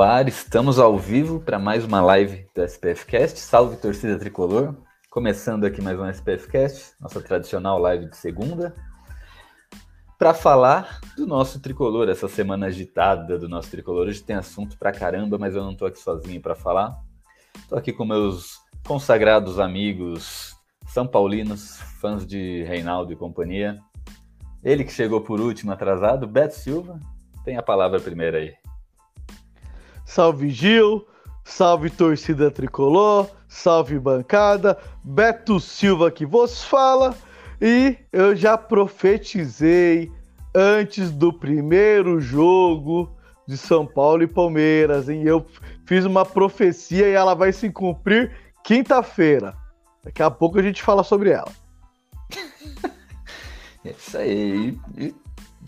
Ar, estamos ao vivo para mais uma live do SPF Cast. Salve torcida tricolor! Começando aqui mais um SPF Cast, nossa tradicional live de segunda, para falar do nosso tricolor, essa semana agitada do nosso tricolor. Hoje tem assunto pra caramba, mas eu não tô aqui sozinho para falar. Tô aqui com meus consagrados amigos são paulinos, fãs de Reinaldo e companhia. Ele que chegou por último atrasado, Beto Silva, tem a palavra primeiro aí. Salve Gil, salve torcida tricolor, salve bancada, Beto Silva que vos fala e eu já profetizei antes do primeiro jogo de São Paulo e Palmeiras, hein? Eu fiz uma profecia e ela vai se cumprir quinta-feira. Daqui a pouco a gente fala sobre ela. É isso aí. E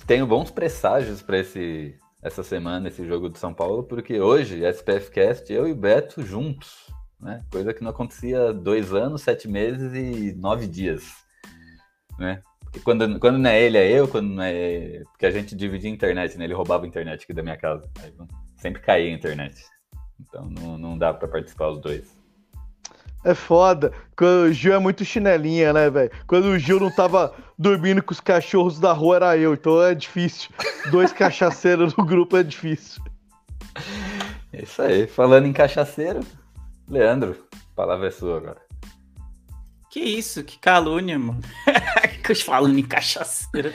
tenho bons presságios para esse essa semana esse jogo de São Paulo, porque hoje, SPF Cast, eu e Beto juntos, né? Coisa que não acontecia dois anos, sete meses e nove dias, né? Porque quando, quando não é ele, é eu, quando não é. Porque a gente dividia a internet, né? Ele roubava a internet aqui da minha casa. Aí, sempre caía a internet. Então não, não dá para participar os dois. É foda. Quando o Gil é muito chinelinha, né, velho? Quando o Gil não tava dormindo com os cachorros da rua, era eu. Então é difícil. Dois cachaceiros no grupo é difícil. É isso aí. Falando em cachaceiro, Leandro, a palavra é sua agora. Que isso, que calúnia, mano. Falando em cachaceiro.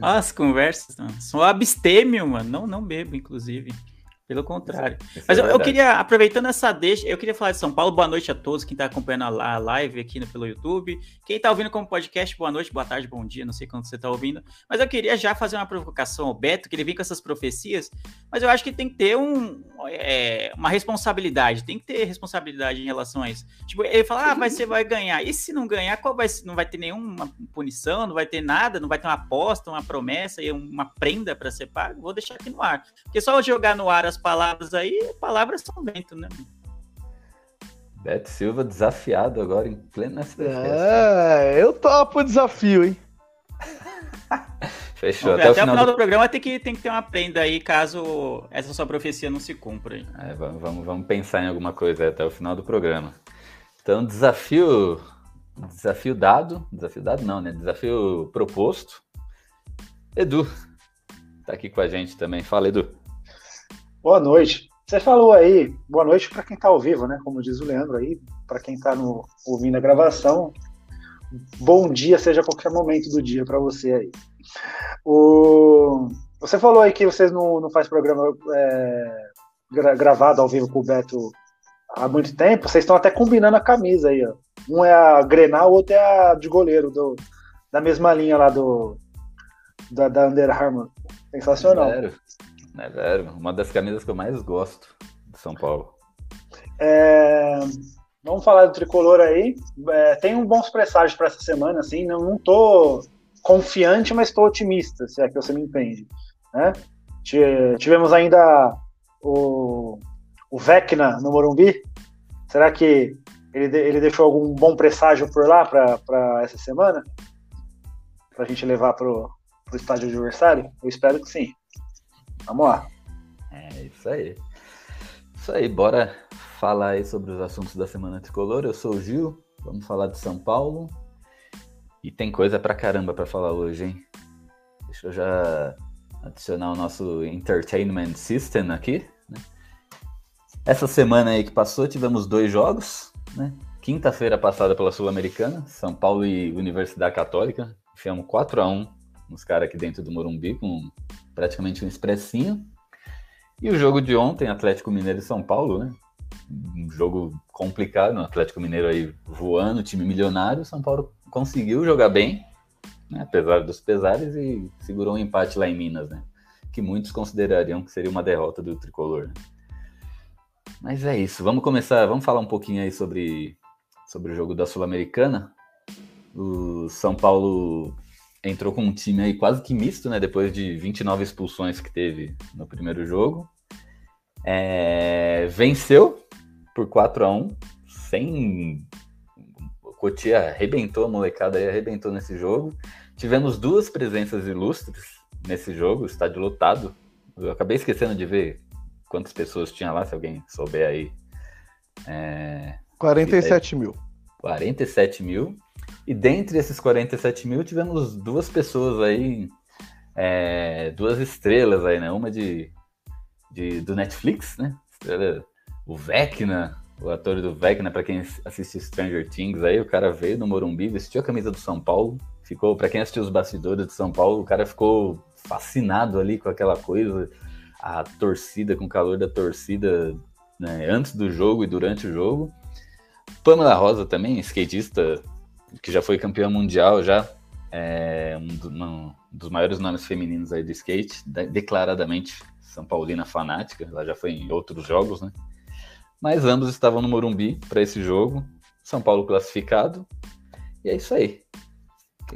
As conversas, mano. Sou abstêmio, mano. Não, não bebo, inclusive. Pelo contrário. Isso Mas é eu, eu, queria, aproveitando essa deixa, eu queria falar de São Paulo. Boa noite a todos quem está acompanhando a live aqui no, pelo YouTube. Quem está ouvindo como podcast, boa noite, boa tarde, bom dia, não sei quando você está ouvindo. Mas eu queria já fazer uma provocação ao Beto, que ele vem com essas profecias, mas eu acho que tem que ter um, é, uma responsabilidade, tem que ter responsabilidade em relação a isso. Tipo, ele fala, ah, mas você vai ganhar. E se não ganhar, qual vai Não vai ter nenhuma punição, não vai ter nada, não vai ter uma aposta, uma promessa e uma prenda para ser pago? Vou deixar aqui no ar. Porque só jogar no ar as palavras aí, palavras são vento, né? Beto Silva desafiado agora em pleno SBT. É, eu topo o desafio, hein? Fechou. Até, até, o final, final do... do... programa tem que, tem que ter uma prenda aí, caso essa sua profecia não se cumpra. É, vamos, vamos, vamos pensar em alguma coisa até o final do programa. Então, desafio. Desafio dado. Desafio dado não, né? Desafio proposto. Edu. Tá aqui com a gente também. Fala, Edu. Boa noite. Você falou aí, boa noite para quem está ao vivo, né? Como diz o Leandro aí, para quem está ouvindo a gravação. Bom dia, seja qualquer momento do dia para você aí. O, você falou aí que vocês não, não faz programa é, gra, gravado ao vivo com o Beto há muito tempo. Vocês estão até combinando a camisa aí, ó. Um é a Grenal, o outro é a de goleiro do, da mesma linha lá do da, da Under Armour. Sensacional. Zero. É velho, uma das camisas que eu mais gosto de São Paulo. É, vamos falar do tricolor aí. É, tenho bons presságios para essa semana, assim. Não, não tô confiante, mas estou otimista, se é que você me entende. Né? Tivemos ainda o, o Vecna no Morumbi. Será que ele, ele deixou algum bom presságio por lá para essa semana? Para a gente levar para o estádio adversário? Eu espero que sim. Vamos lá. É isso aí. Isso aí, bora falar aí sobre os assuntos da Semana Tricolor. Eu sou o Gil, vamos falar de São Paulo. E tem coisa pra caramba pra falar hoje, hein? Deixa eu já adicionar o nosso Entertainment System aqui. Né? Essa semana aí que passou, tivemos dois jogos, né? Quinta-feira passada pela Sul-Americana, São Paulo e Universidade Católica. Enfiamos 4 a 1 nos caras aqui dentro do Morumbi, com praticamente um expressinho. E o jogo de ontem, Atlético Mineiro e São Paulo, né? Um jogo complicado, o Atlético Mineiro aí voando, time milionário, São Paulo conseguiu jogar bem, né, apesar dos pesares, e segurou um empate lá em Minas, né? Que muitos considerariam que seria uma derrota do tricolor. Né? Mas é isso, vamos começar, vamos falar um pouquinho aí sobre, sobre o jogo da Sul-Americana. O São Paulo entrou com um time aí quase que misto, né? Depois de 29 expulsões que teve no primeiro jogo. É, venceu por 4 a 1 sem. O Cotia arrebentou a molecada aí, arrebentou nesse jogo. Tivemos duas presenças ilustres nesse jogo, estádio lotado. Eu acabei esquecendo de ver quantas pessoas tinha lá, se alguém souber aí. É... 47 mil. 47 mil. E dentre esses 47 mil, tivemos duas pessoas aí, é, duas estrelas aí, né? Uma de, de do Netflix, né? Estrela, o Vecna, o ator do Vecna, para quem assiste Stranger Things aí, o cara veio no Morumbi, vestiu a camisa do São Paulo, ficou, para quem assistiu os bastidores de São Paulo, o cara ficou fascinado ali com aquela coisa, a torcida, com o calor da torcida, né, antes do jogo e durante o jogo. Pamela Rosa também, skatista que já foi campeã mundial já, é um, do, um, dos maiores nomes femininos aí do skate, declaradamente São Paulina fanática, ela já foi em outros jogos, né? Mas ambos estavam no Morumbi para esse jogo, São Paulo classificado, e é isso aí.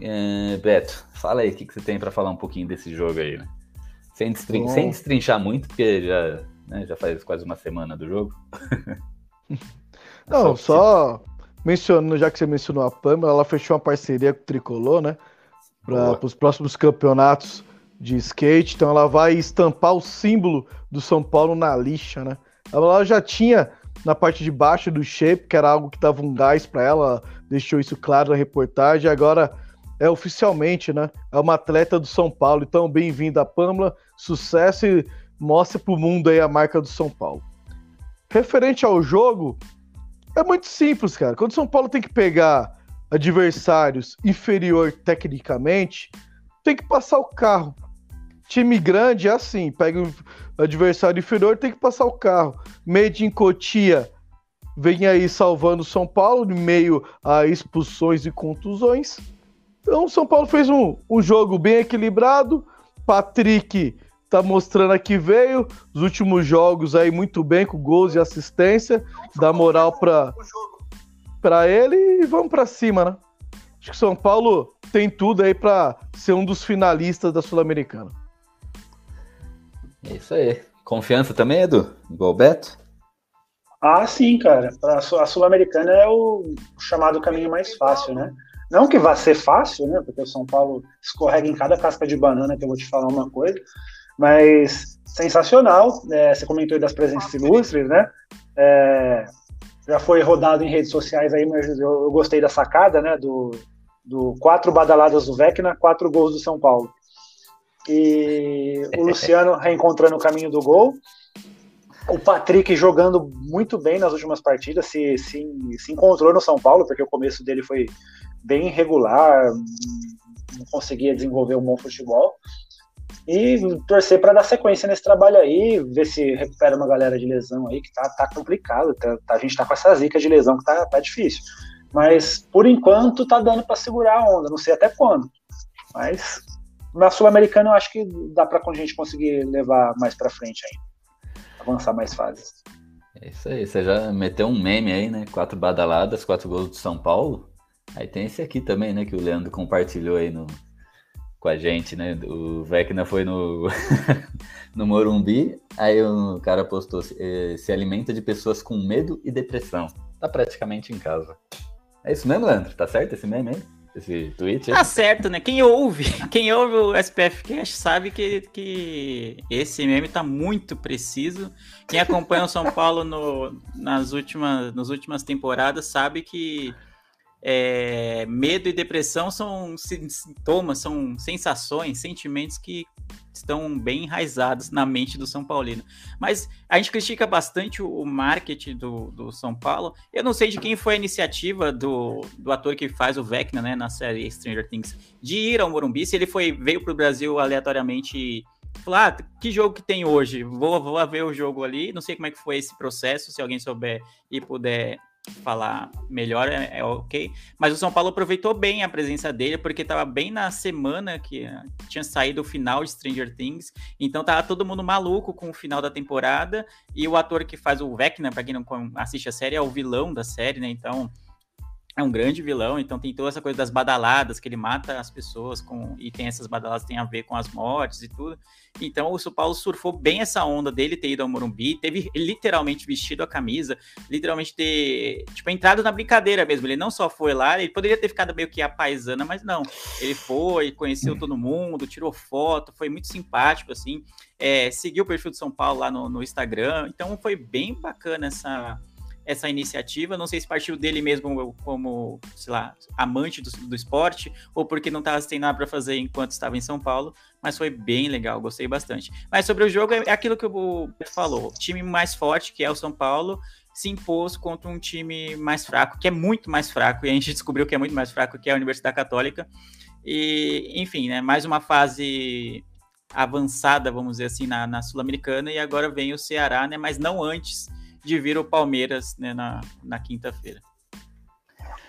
É, Beto, fala aí o que, que você tem para falar um pouquinho desse jogo aí, né? Sem, destrin sem destrinchar muito, porque já, né, já faz quase uma semana do jogo. Não, só mencionando, já que você mencionou a Pamela, ela fechou uma parceria com o Tricolor, né? Para os próximos campeonatos de skate. Então ela vai estampar o símbolo do São Paulo na lixa, né? Ela já tinha na parte de baixo do shape, que era algo que dava um gás para ela, deixou isso claro na reportagem. Agora é oficialmente, né? É uma atleta do São Paulo. Então, bem-vinda, Pamela. Sucesso e mostre para o mundo aí a marca do São Paulo. Referente ao jogo, é muito simples, cara. Quando o São Paulo tem que pegar adversários inferior tecnicamente, tem que passar o carro. Time grande é assim, pega o adversário inferior, tem que passar o carro. Made in Cotia vem aí salvando o São Paulo, em meio a expulsões e contusões. Então o São Paulo fez um, um jogo bem equilibrado. Patrick tá mostrando aqui veio, os últimos jogos aí muito bem com gols e assistência, dá moral para para ele e vamos para cima, né? Acho que São Paulo tem tudo aí para ser um dos finalistas da Sul-Americana. É isso aí. Confiança também, Edu? Igual o Beto? Ah, sim, cara. A Sul-Americana é o chamado caminho mais fácil, né? Não que vá ser fácil, né? Porque o São Paulo escorrega em cada casca de banana, que eu vou te falar uma coisa. Mas sensacional. É, você comentou das presenças ilustres, né? É, já foi rodado em redes sociais aí, mas eu, eu, gostei da sacada, né? Do, do quatro badaladas do Vecna, quatro gols do São Paulo. E o Luciano reencontrando o caminho do gol. O Patrick jogando muito bem nas últimas partidas, se, se, se encontrou no São Paulo, porque o começo dele foi bem irregular, não conseguia desenvolver um bom futebol e torcer para dar sequência nesse trabalho aí, ver se recupera uma galera de lesão aí, que tá, tá complicado, tá, tá a gente tá com essa zica de lesão que tá, tá difícil. Mas, por enquanto, tá dando para segurar a onda, não sei até quando. Mas, na Sul-Americana, eu acho que dá para a gente conseguir levar mais para frente ainda, avançar mais fases. É isso aí, você já meteu um meme aí, né? Quatro badaladas, quatro gols do São Paulo. Aí tem esse aqui também, né? Que o Leandro compartilhou aí no, com a gente, né? O Vecna foi no, no Morumbi, aí o cara postou: eh, se alimenta de pessoas com medo e depressão. Tá praticamente em casa. É isso mesmo, Leandro? Tá certo esse meme aí? Esse tweet? Aí? Tá certo, né? Quem ouve, quem ouve o SPF Cash sabe que, que esse meme tá muito preciso. Quem acompanha o São Paulo no, nas, últimas, nas últimas temporadas sabe que é, medo e depressão são sintomas, são sensações, sentimentos que estão bem enraizados na mente do São Paulino. Mas a gente critica bastante o marketing do, do São Paulo. Eu não sei de quem foi a iniciativa do, do ator que faz o Vecna, né, na série Stranger Things, de ir ao Morumbi, se ele foi veio para o Brasil aleatoriamente falar, ah, que jogo que tem hoje? Vou, vou ver o jogo ali. Não sei como é que foi esse processo, se alguém souber e puder falar melhor, é, é, ok. Mas o São Paulo aproveitou bem a presença dele, porque estava bem na semana que tinha saído o final de Stranger Things. Então tava todo mundo maluco com o final da temporada. E o ator que faz o Vecna, para quem não assiste a série, é o vilão da série, né? Então é um grande vilão, então tem toda essa coisa das badaladas, que ele mata as pessoas com e tem essas badaladas tem a ver com as mortes e tudo. Então o São Paulo surfou bem essa onda dele ter ido ao Morumbi, teve literalmente vestido a camisa, literalmente ter, tipo, entrado na brincadeira mesmo. Ele não só foi lá, ele poderia ter ficado meio que a paisana, mas não. Ele foi, conheceu todo mundo, tirou foto, foi muito simpático, assim. É, seguiu o perfil do São Paulo lá no, no Instagram, então foi bem bacana essa essa iniciativa. Não sei se partiu dele mesmo como, sei lá, amante do, do esporte, ou porque não estava sem nada para fazer enquanto estava em São Paulo, mas foi bem legal, gostei bastante. Mas sobre o jogo, é aquilo que o falou: o time mais forte, que é o São Paulo, se impôs contra um time mais fraco, que é muito mais fraco, e a gente descobriu que é muito mais fraco que é a Universidade Católica. E, enfim, né, mais uma fase avançada, vamos dizer assim, na, na Sul-Americana, e agora vem o Ceará, né, mas não antes de vir o Palmeiras né, na, na quinta-feira.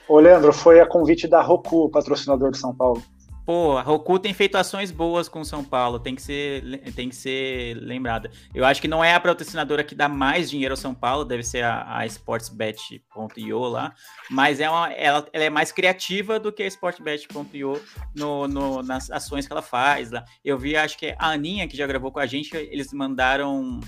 Ô, Leandro, foi a convite da Roku, patrocinador de São Paulo. Pô, a Roku tem feito ações boas com São Paulo, tem que ser, tem que ser lembrada. Eu acho que não é a patrocinadora que dá mais dinheiro ao São Paulo, deve ser a, a sportsbet.io lá, mas é uma, ela, ela, é mais criativa do que a sportsbet.io no, no, nas ações que ela faz lá. Eu vi, acho que a Aninha, que já gravou com a gente, eles mandaram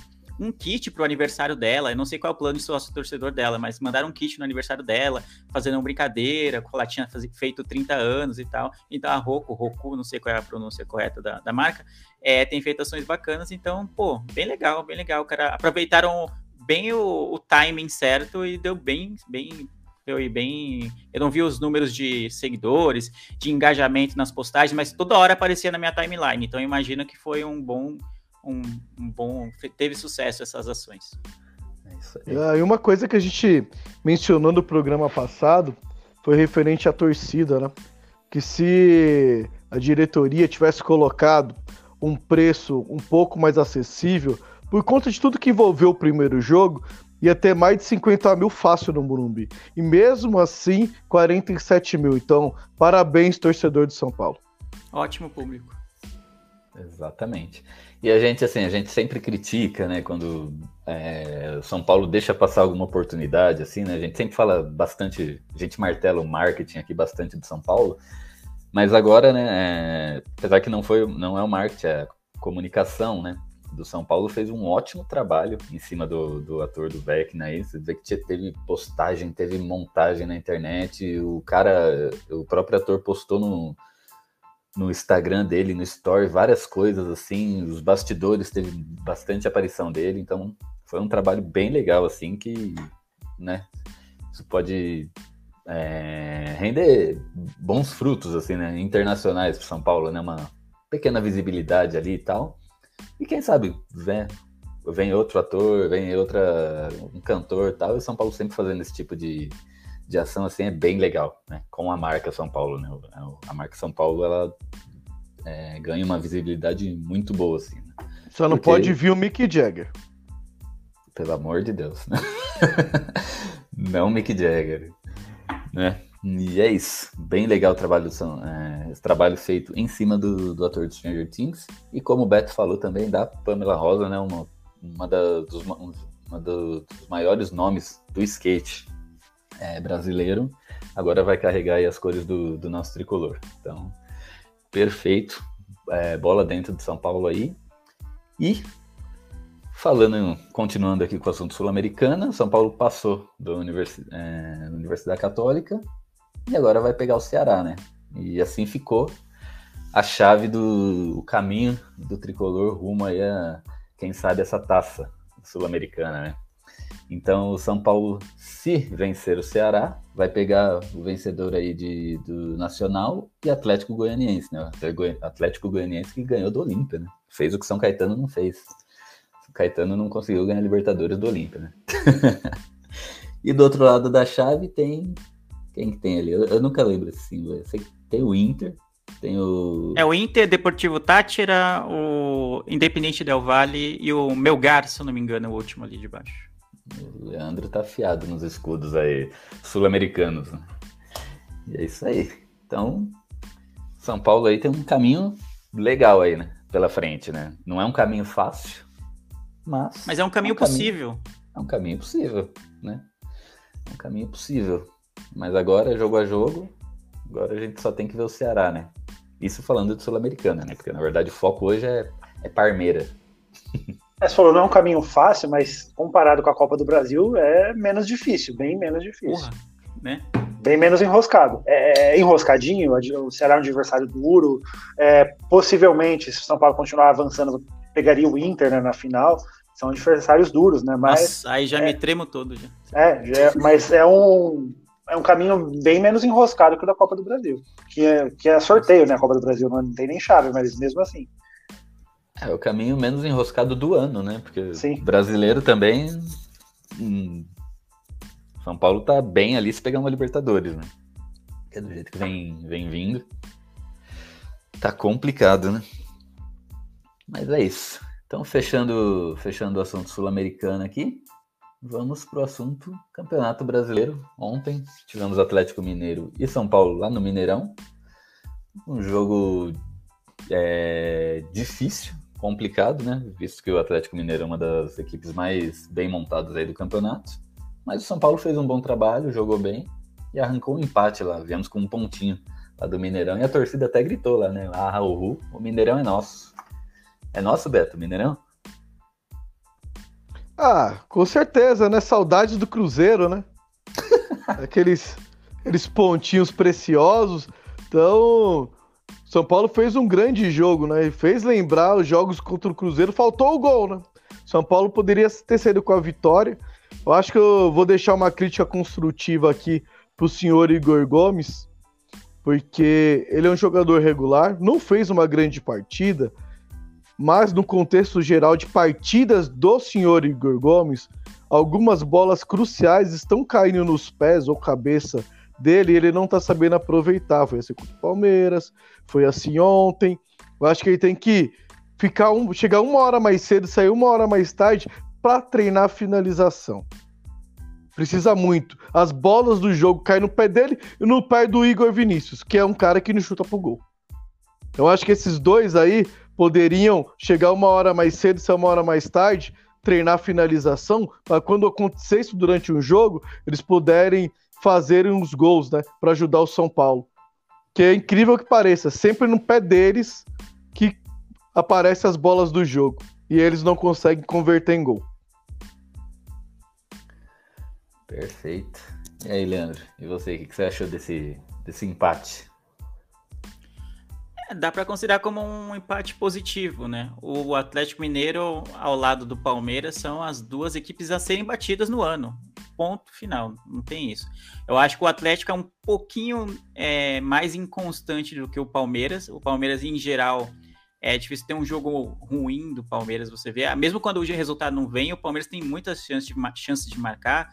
um kit pro aniversário dela. Eu não sei qual é o plano de sócio torcedor dela, mas mandaram um kit no aniversário dela, fazendo uma brincadeira, ela tinha feito 30 anos e tal. Então a Roku, Roku, não sei qual é a pronúncia correta da, da marca, é, tem feito ações bacanas. Então, pô, bem legal, bem legal. Cara, aproveitaram bem o, o timing certo e deu bem, bem foi bem. Eu não vi os números de seguidores, de engajamento nas postagens, mas toda hora aparecia na minha timeline. Então eu imagino que foi um bom um, um bom. teve sucesso essas ações. É e uma coisa que a gente mencionou no programa passado foi referente à torcida, né? Que se a diretoria tivesse colocado um preço um pouco mais acessível, por conta de tudo que envolveu o primeiro jogo, ia ter mais de 50 mil fácil no Morumbi. E mesmo assim, 47 mil. Então, parabéns, torcedor de São Paulo. Ótimo público. Exatamente. E a gente, assim, a gente sempre critica, né, quando é, São Paulo deixa passar alguma oportunidade, assim, né? A gente sempre fala bastante, a gente martela o marketing aqui bastante de São Paulo, mas agora, né, é, apesar que não foi, não é o marketing, é a comunicação, né, do São Paulo fez um ótimo trabalho em cima do, do ator do Vecna aí, você vê que teve postagem, teve montagem na internet, o cara, o próprio ator postou no no Instagram dele, no Story, várias coisas assim, os bastidores teve bastante aparição dele, então foi um trabalho bem legal assim que, né, isso pode é, render bons frutos assim, né, internacionais para São Paulo, né, uma pequena visibilidade ali e tal. E quem sabe, vem, vem outro ator, vem outra um cantor, tal, e São Paulo sempre fazendo esse tipo de de ação assim é bem legal, né? Com a marca São Paulo, né? A marca São Paulo ela é, ganha uma visibilidade muito boa assim. Né? Só não Porque... pode vir o Mick Jagger. Pelo amor de Deus, né? não Mick Jagger, né? E é isso, bem legal o trabalho, é, trabalho feito em cima do, do ator de Stranger Things e como o Beto falou também da Pamela Rosa, né? Uma, uma, da, dos, uma dos maiores nomes do skate é, brasileiro, agora vai carregar as cores do, do, nosso tricolor. Então, perfeito. É, bola dentro de São Paulo aí. E falando, continuando aqui com o assunto sul-americana, São Paulo passou da Universi é, Universidade Católica e agora vai pegar o Ceará, né? E assim ficou a chave do o caminho do tricolor rumo aí a, quem sabe, essa taça sul-americana, né? Então, o São Paulo, se vencer o Ceará, vai pegar o vencedor aí de, do Nacional e Atlético Goianiense, né? Atlético Goianiense que ganhou do Olímpia, né? Fez o que São Caetano não fez. Caetano não conseguiu ganhar Libertadores do Olímpia, né? e do outro lado da chave tem. Quem que tem ali? Eu, eu nunca lembro esse símbolo. Eu sei que tem o Inter, tem o. É o Inter, Deportivo Tátira, o Independente Del Valle e o Melgar, se eu não me engano, o último ali de baixo. O Leandro tá afiado nos escudos aí, sul-americanos. Né? E é isso aí. Então, São Paulo aí tem um caminho legal aí, né? Pela frente, né? Não é um caminho fácil, mas. Mas é um caminho é um possível. Caminho, é um caminho possível, né? É um caminho possível. Mas agora, jogo a jogo, agora a gente só tem que ver o Ceará, né? Isso falando de Sul-Americana, né? Porque na verdade o foco hoje é, é Parmeira. É, você falou, não é um caminho fácil, mas comparado com a Copa do Brasil, é menos difícil, bem menos difícil. Porra, né? Bem menos enroscado. É, é enroscadinho, o Ceará é um adversário duro. É, possivelmente, se o São Paulo continuar avançando, pegaria o Inter né, na final. São adversários duros, né? Mas, Nossa, aí já é, me tremo todo. Já. É, já, é, mas é um, é um caminho bem menos enroscado que o da Copa do Brasil. Que é, que é sorteio, né? A Copa do Brasil não tem nem chave, mas mesmo assim. É o caminho menos enroscado do ano, né? Porque Sim. brasileiro também. Hum, São Paulo tá bem ali se pegar uma Libertadores, né? Que é do jeito que vem, vem vindo. Tá complicado, né? Mas é isso. Então, fechando, fechando o assunto sul-americano aqui, vamos pro assunto Campeonato Brasileiro. Ontem tivemos Atlético Mineiro e São Paulo lá no Mineirão. Um jogo é, difícil, complicado, né? Visto que o Atlético Mineiro é uma das equipes mais bem montadas aí do campeonato. Mas o São Paulo fez um bom trabalho, jogou bem e arrancou um empate lá. Viemos com um pontinho lá do Mineirão e a torcida até gritou lá, né? Ah, uhul, o Mineirão é nosso. É nosso, Beto, o Mineirão? Ah, com certeza, né? Saudade do Cruzeiro, né? aqueles, aqueles pontinhos preciosos. Então, são Paulo fez um grande jogo, né? E fez lembrar os jogos contra o Cruzeiro. Faltou o gol, né? São Paulo poderia ter saído com a vitória. Eu acho que eu vou deixar uma crítica construtiva aqui pro senhor Igor Gomes, porque ele é um jogador regular, não fez uma grande partida, mas no contexto geral de partidas do senhor Igor Gomes, algumas bolas cruciais estão caindo nos pés ou cabeça dele ele não tá sabendo aproveitar. Foi assim contra o Palmeiras, foi assim ontem. Eu acho que ele tem que ficar um, chegar uma hora mais cedo, sair uma hora mais tarde para treinar a finalização. Precisa muito. As bolas do jogo caem no pé dele e no pé do Igor Vinícius, que é um cara que não chuta pro gol. Eu acho que esses dois aí poderiam chegar uma hora mais cedo, sair uma hora mais tarde, treinar a finalização, para quando acontecer isso durante um jogo, eles puderem fazerem os gols, né, para ajudar o São Paulo. Que é incrível que pareça, sempre no pé deles que aparecem as bolas do jogo e eles não conseguem converter em gol. Perfeito. E aí, Leandro? E você, o que você achou desse, desse empate? É, dá para considerar como um empate positivo, né? O Atlético Mineiro, ao lado do Palmeiras, são as duas equipes a serem batidas no ano ponto final, não tem isso. Eu acho que o Atlético é um pouquinho é, mais inconstante do que o Palmeiras. O Palmeiras, em geral, é difícil ter um jogo ruim do Palmeiras, você vê. Mesmo quando o resultado não vem, o Palmeiras tem muitas chances de, de marcar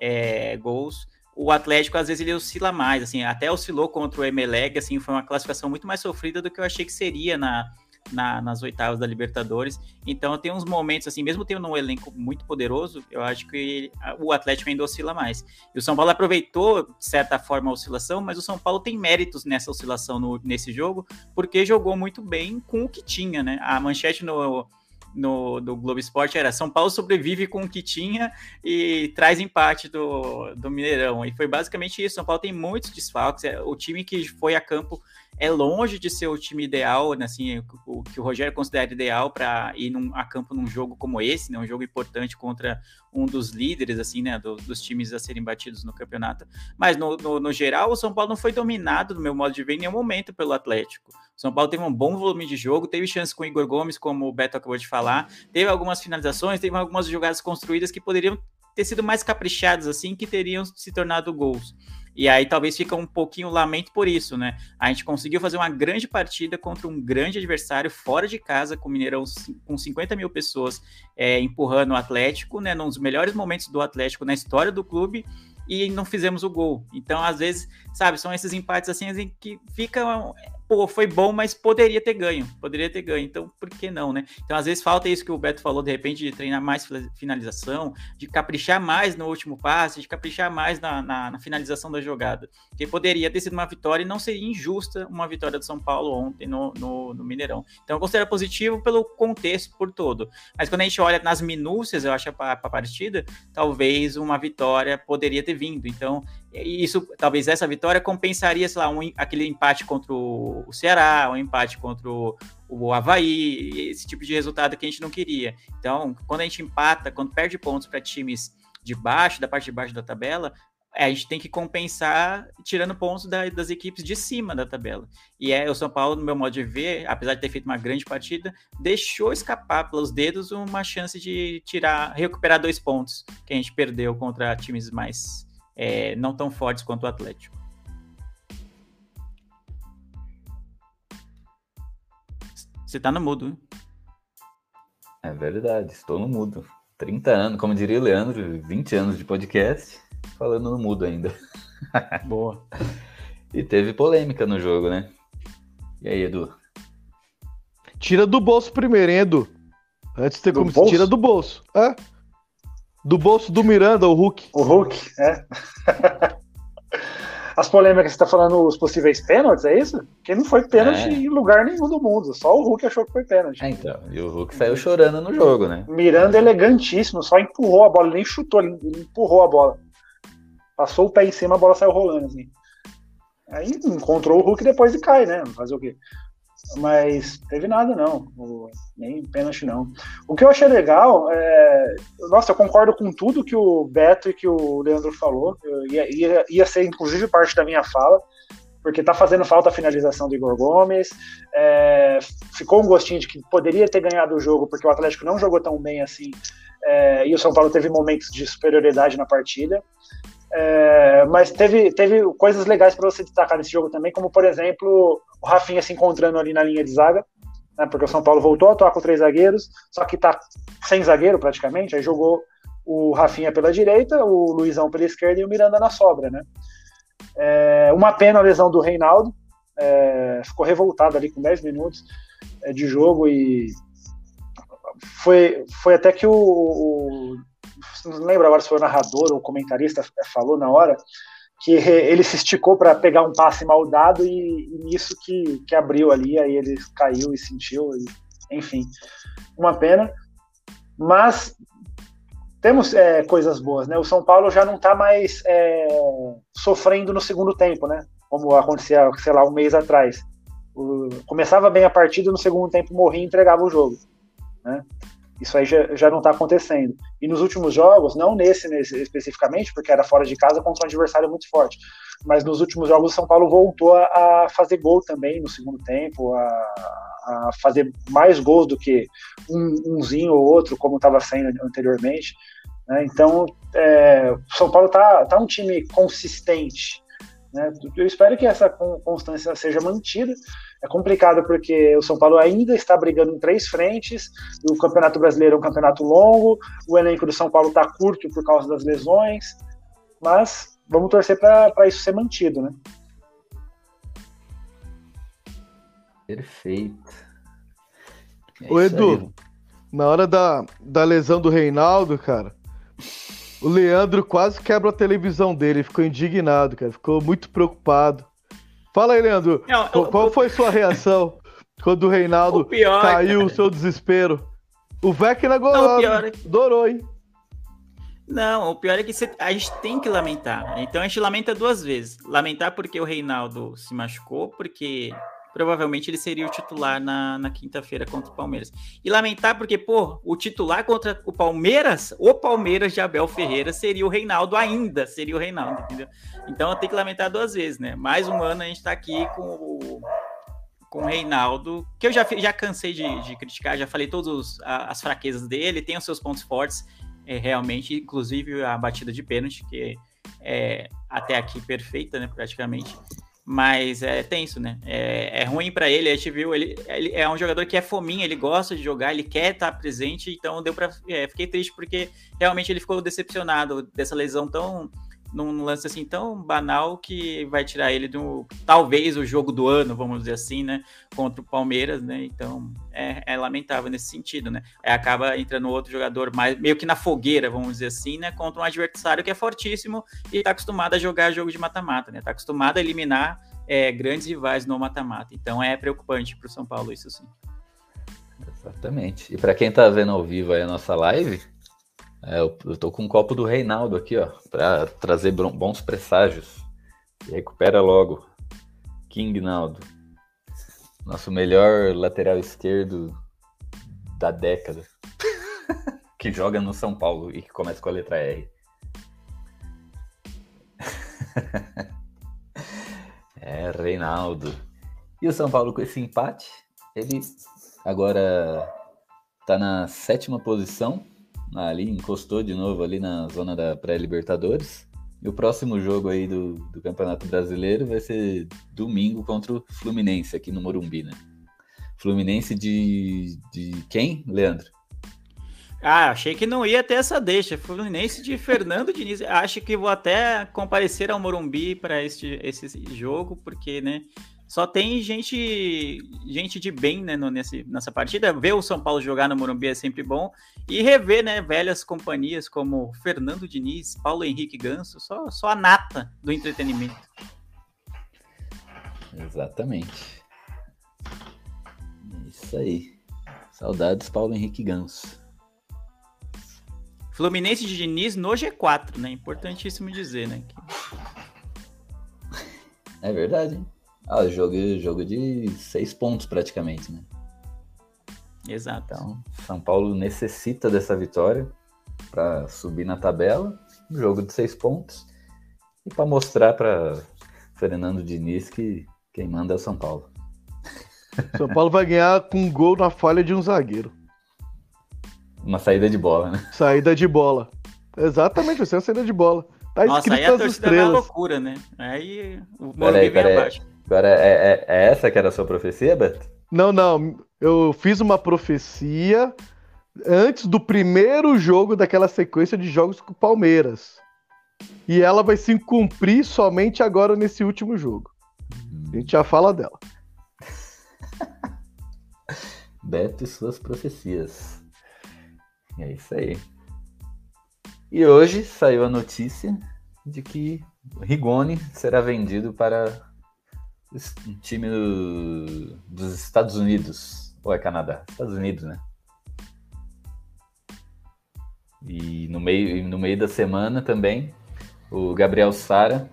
é, gols. O Atlético, às vezes, ele oscila mais, assim, até oscilou contra o Emelec, assim, foi uma classificação muito mais sofrida do que eu achei que seria na, na, nas oitavas da Libertadores. Então tem uns momentos assim, mesmo tendo um elenco muito poderoso, eu acho que o Atlético ainda oscila mais. E o São Paulo aproveitou, de certa forma, a oscilação, mas o São Paulo tem méritos nessa oscilação no, nesse jogo, porque jogou muito bem com o que tinha, né? A manchete no no, do Globo Esporte era São Paulo sobrevive com o que tinha e traz empate do, do Mineirão. E foi basicamente isso. São Paulo tem muitos desfalques. É, o time que foi a campo é longe de ser o time ideal, né, assim, o que o Rogério considera ideal para ir num, a campo num jogo como esse, né, um jogo importante contra um dos líderes, assim, né, do, dos times a serem batidos no campeonato. Mas no, no, no, geral, o São Paulo não foi dominado, no meu modo de ver, em nenhum momento pelo Atlético. O São Paulo teve um bom volume de jogo, teve chance com o Igor Gomes, como o Beto acabou de falar, teve algumas finalizações, teve algumas jogadas construídas que poderiam ter sido mais caprichadas, assim, que teriam se tornado gols. E aí talvez fica um pouquinho lamento por isso, né? A gente conseguiu fazer uma grande partida contra um grande adversário fora de casa, com o Mineirão com 50 mil pessoas é, empurrando o Atlético, né? Num dos melhores momentos do Atlético na história do clube e não fizemos o gol. Então, às vezes, sabe, são esses empates assim, que fica pô, foi bom, mas poderia ter ganho, poderia ter ganho, então por que não, né? Então às vezes falta isso que o Beto falou, de repente, de treinar mais finalização, de caprichar mais no último passe, de caprichar mais na, na, na finalização da jogada, que poderia ter sido uma vitória e não seria injusta uma vitória do São Paulo ontem no, no, no Mineirão. Então eu considero positivo pelo contexto por todo, mas quando a gente olha nas minúcias, eu acho, para a partida, talvez uma vitória poderia ter vindo, então isso, talvez essa vitória compensaria, sei lá, um, aquele empate contra o Ceará, um empate contra o, o Havaí, esse tipo de resultado que a gente não queria. Então, quando a gente empata, quando perde pontos para times de baixo, da parte de baixo da tabela, a gente tem que compensar tirando pontos da, das equipes de cima da tabela. E é o São Paulo, no meu modo de ver, apesar de ter feito uma grande partida, deixou escapar pelos dedos uma chance de tirar, recuperar dois pontos que a gente perdeu contra times mais é, não tão fortes quanto o Atlético. Você tá no mudo. Hein? É verdade, estou no mudo. 30 anos, como diria o Leandro, 20 anos de podcast, falando no mudo ainda. Boa. e teve polêmica no jogo, né? E aí, Edu? Tira do bolso primeiro, hein, Edu? Antes de ter como bolso? tira do bolso. É? Do bolso do Miranda, o Hulk. O Hulk, é. As polêmicas, você tá falando os possíveis pênaltis, é isso? Que não foi pênalti é. em lugar nenhum do mundo. Só o Hulk achou que foi pênalti. É, então. E o Hulk saiu chorando no jogo, né? Miranda elegantíssimo, só empurrou a bola, nem chutou, ele empurrou a bola. Passou o pé em cima, a bola saiu rolando, assim. Aí encontrou o Hulk depois e cai, né? Fazer o quê? Mas teve nada não, nem pênalti não. O que eu achei legal, é, nossa, eu concordo com tudo que o Beto e que o Leandro falou, ia, ia, ia, ser inclusive parte da minha fala, porque tá fazendo falta a finalização do Igor Gomes, é, ficou um gostinho de que poderia ter ganhado o jogo, porque o Atlético não jogou tão bem assim, é, e o São Paulo teve momentos de superioridade na partida. É, mas teve, teve coisas legais para você destacar nesse jogo também, como por exemplo o Rafinha se encontrando ali na linha de zaga, né, porque o São Paulo voltou a atuar com três zagueiros, só que tá sem zagueiro praticamente, aí jogou o Rafinha pela direita, o Luizão pela esquerda e o Miranda na sobra, né? É, uma pena a lesão do Reinaldo, é, ficou revoltado ali com 10 minutos é, de jogo e foi, foi até que o, o não lembro agora se foi o narrador ou o comentarista falou na hora, que ele se esticou para pegar um passe mal dado e, e nisso que, que abriu ali, aí ele caiu e sentiu, e, enfim, uma pena. Mas temos é, coisas boas, né? O São Paulo já não está mais é, sofrendo no segundo tempo, né? Como acontecia, sei lá, um mês atrás. O, começava bem a partida, no segundo tempo morria e entregava o jogo, né? Isso aí já, já não está acontecendo. E nos últimos jogos, não nesse, nesse, especificamente, porque era fora de casa contra um adversário muito forte, mas nos últimos jogos o São Paulo voltou a, a fazer gol também no segundo tempo, a, a fazer mais gols do que um, umzinho ou outro, como estava sendo anteriormente. Né? Então, é, o São Paulo está tá um time consistente. Né? Eu espero que essa constância seja mantida. É complicado porque o São Paulo ainda está brigando em três frentes. O Campeonato Brasileiro é um campeonato longo. O elenco do São Paulo está curto por causa das lesões. Mas vamos torcer para isso ser mantido, né? Perfeito. É Ô, Edu, aí. na hora da, da lesão do Reinaldo, cara, o Leandro quase quebra a televisão dele, ficou indignado, cara, ficou muito preocupado. Fala aí, Leandro. Não, qual, qual foi sua reação quando o Reinaldo o pior, caiu, o seu desespero? O Vecna adorou, é... adorou, hein? Não, o pior é que a gente tem que lamentar. Então a gente lamenta duas vezes. Lamentar porque o Reinaldo se machucou, porque provavelmente ele seria o titular na, na quinta-feira contra o Palmeiras. E lamentar porque, pô, o titular contra o Palmeiras, o Palmeiras de Abel Ferreira seria o Reinaldo ainda, seria o Reinaldo, entendeu? Então eu tenho que lamentar duas vezes, né? Mais um ano a gente tá aqui com o, com o Reinaldo, que eu já, já cansei de, de criticar, já falei todas as fraquezas dele, tem os seus pontos fortes, é, realmente, inclusive a batida de pênalti, que é até aqui perfeita, né, praticamente. Mas é tenso, né? É, é ruim para ele. A gente viu, ele, ele, é um jogador que é fominha, ele gosta de jogar, ele quer estar presente. Então deu para, é, fiquei triste porque realmente ele ficou decepcionado dessa lesão tão num lance assim tão banal que vai tirar ele do talvez o jogo do ano, vamos dizer assim, né? Contra o Palmeiras, né? Então é, é lamentável nesse sentido, né? Aí acaba entrando outro jogador mais meio que na fogueira, vamos dizer assim, né? Contra um adversário que é fortíssimo e tá acostumado a jogar jogo de mata-mata, né? Tá acostumado a eliminar é, grandes rivais no mata-mata. Então é preocupante para o São Paulo isso sim. Exatamente. E para quem tá vendo ao vivo aí a nossa live, é, eu, eu tô com um copo do Reinaldo aqui, ó, para trazer bons presságios. E recupera logo. King Naldo. Nosso melhor lateral esquerdo da década. que joga no São Paulo e que começa com a letra R. é, Reinaldo. E o São Paulo com esse empate, ele agora tá na sétima posição ali, encostou de novo ali na zona da pré-Libertadores. E o próximo jogo aí do, do Campeonato Brasileiro vai ser domingo contra o Fluminense, aqui no Morumbi, né? Fluminense de, de quem, Leandro? Ah, achei que não ia ter essa deixa. Fluminense de Fernando Diniz. Acho que vou até comparecer ao Morumbi para este esse jogo, porque, né? Só tem gente gente de bem né, no, nesse, nessa partida. Ver o São Paulo jogar no Morumbi é sempre bom. E rever né, velhas companhias como Fernando Diniz, Paulo Henrique Ganso, só, só a nata do entretenimento. Exatamente. Isso aí. Saudades, Paulo Henrique Ganso. Fluminense de Diniz no G4, né? Importantíssimo dizer, né? É verdade, hein? Ah, jogo, jogo de seis pontos praticamente, né? Exato. Então, São Paulo necessita dessa vitória para subir na tabela, jogo de seis pontos, e para mostrar para Fernando Diniz que quem manda é o São Paulo. São Paulo vai ganhar com um gol na falha de um zagueiro. Uma saída de bola, né? Saída de bola. Exatamente, vai ser uma saída de bola. Tá Nossa, aí a torcida é uma loucura, né? Aí o Morumbi vem abaixo. Agora, é, é, é, essa que era a sua profecia, Beto? Não, não. Eu fiz uma profecia antes do primeiro jogo daquela sequência de jogos com o Palmeiras. E ela vai se cumprir somente agora nesse último jogo. A gente já fala dela. Beto e suas profecias. É isso aí. E hoje saiu a notícia de que Rigoni será vendido para um time do, dos Estados Unidos. Ou é Canadá? Estados Unidos, né? E no meio, no meio da semana também, o Gabriel Sara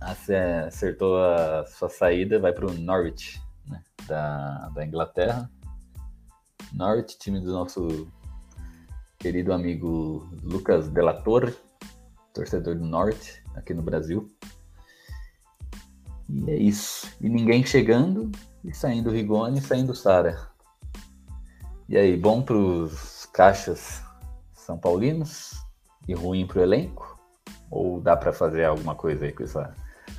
acertou a sua saída, vai para o Norwich, né, da, da Inglaterra. Norwich, time do nosso querido amigo Lucas Della Torre, torcedor do Norte, aqui no Brasil. E é isso. E ninguém chegando, e saindo Rigoni e saindo Sara. E aí, bom para os caixas são paulinos e ruim para o elenco? Ou dá para fazer alguma coisa aí com essa,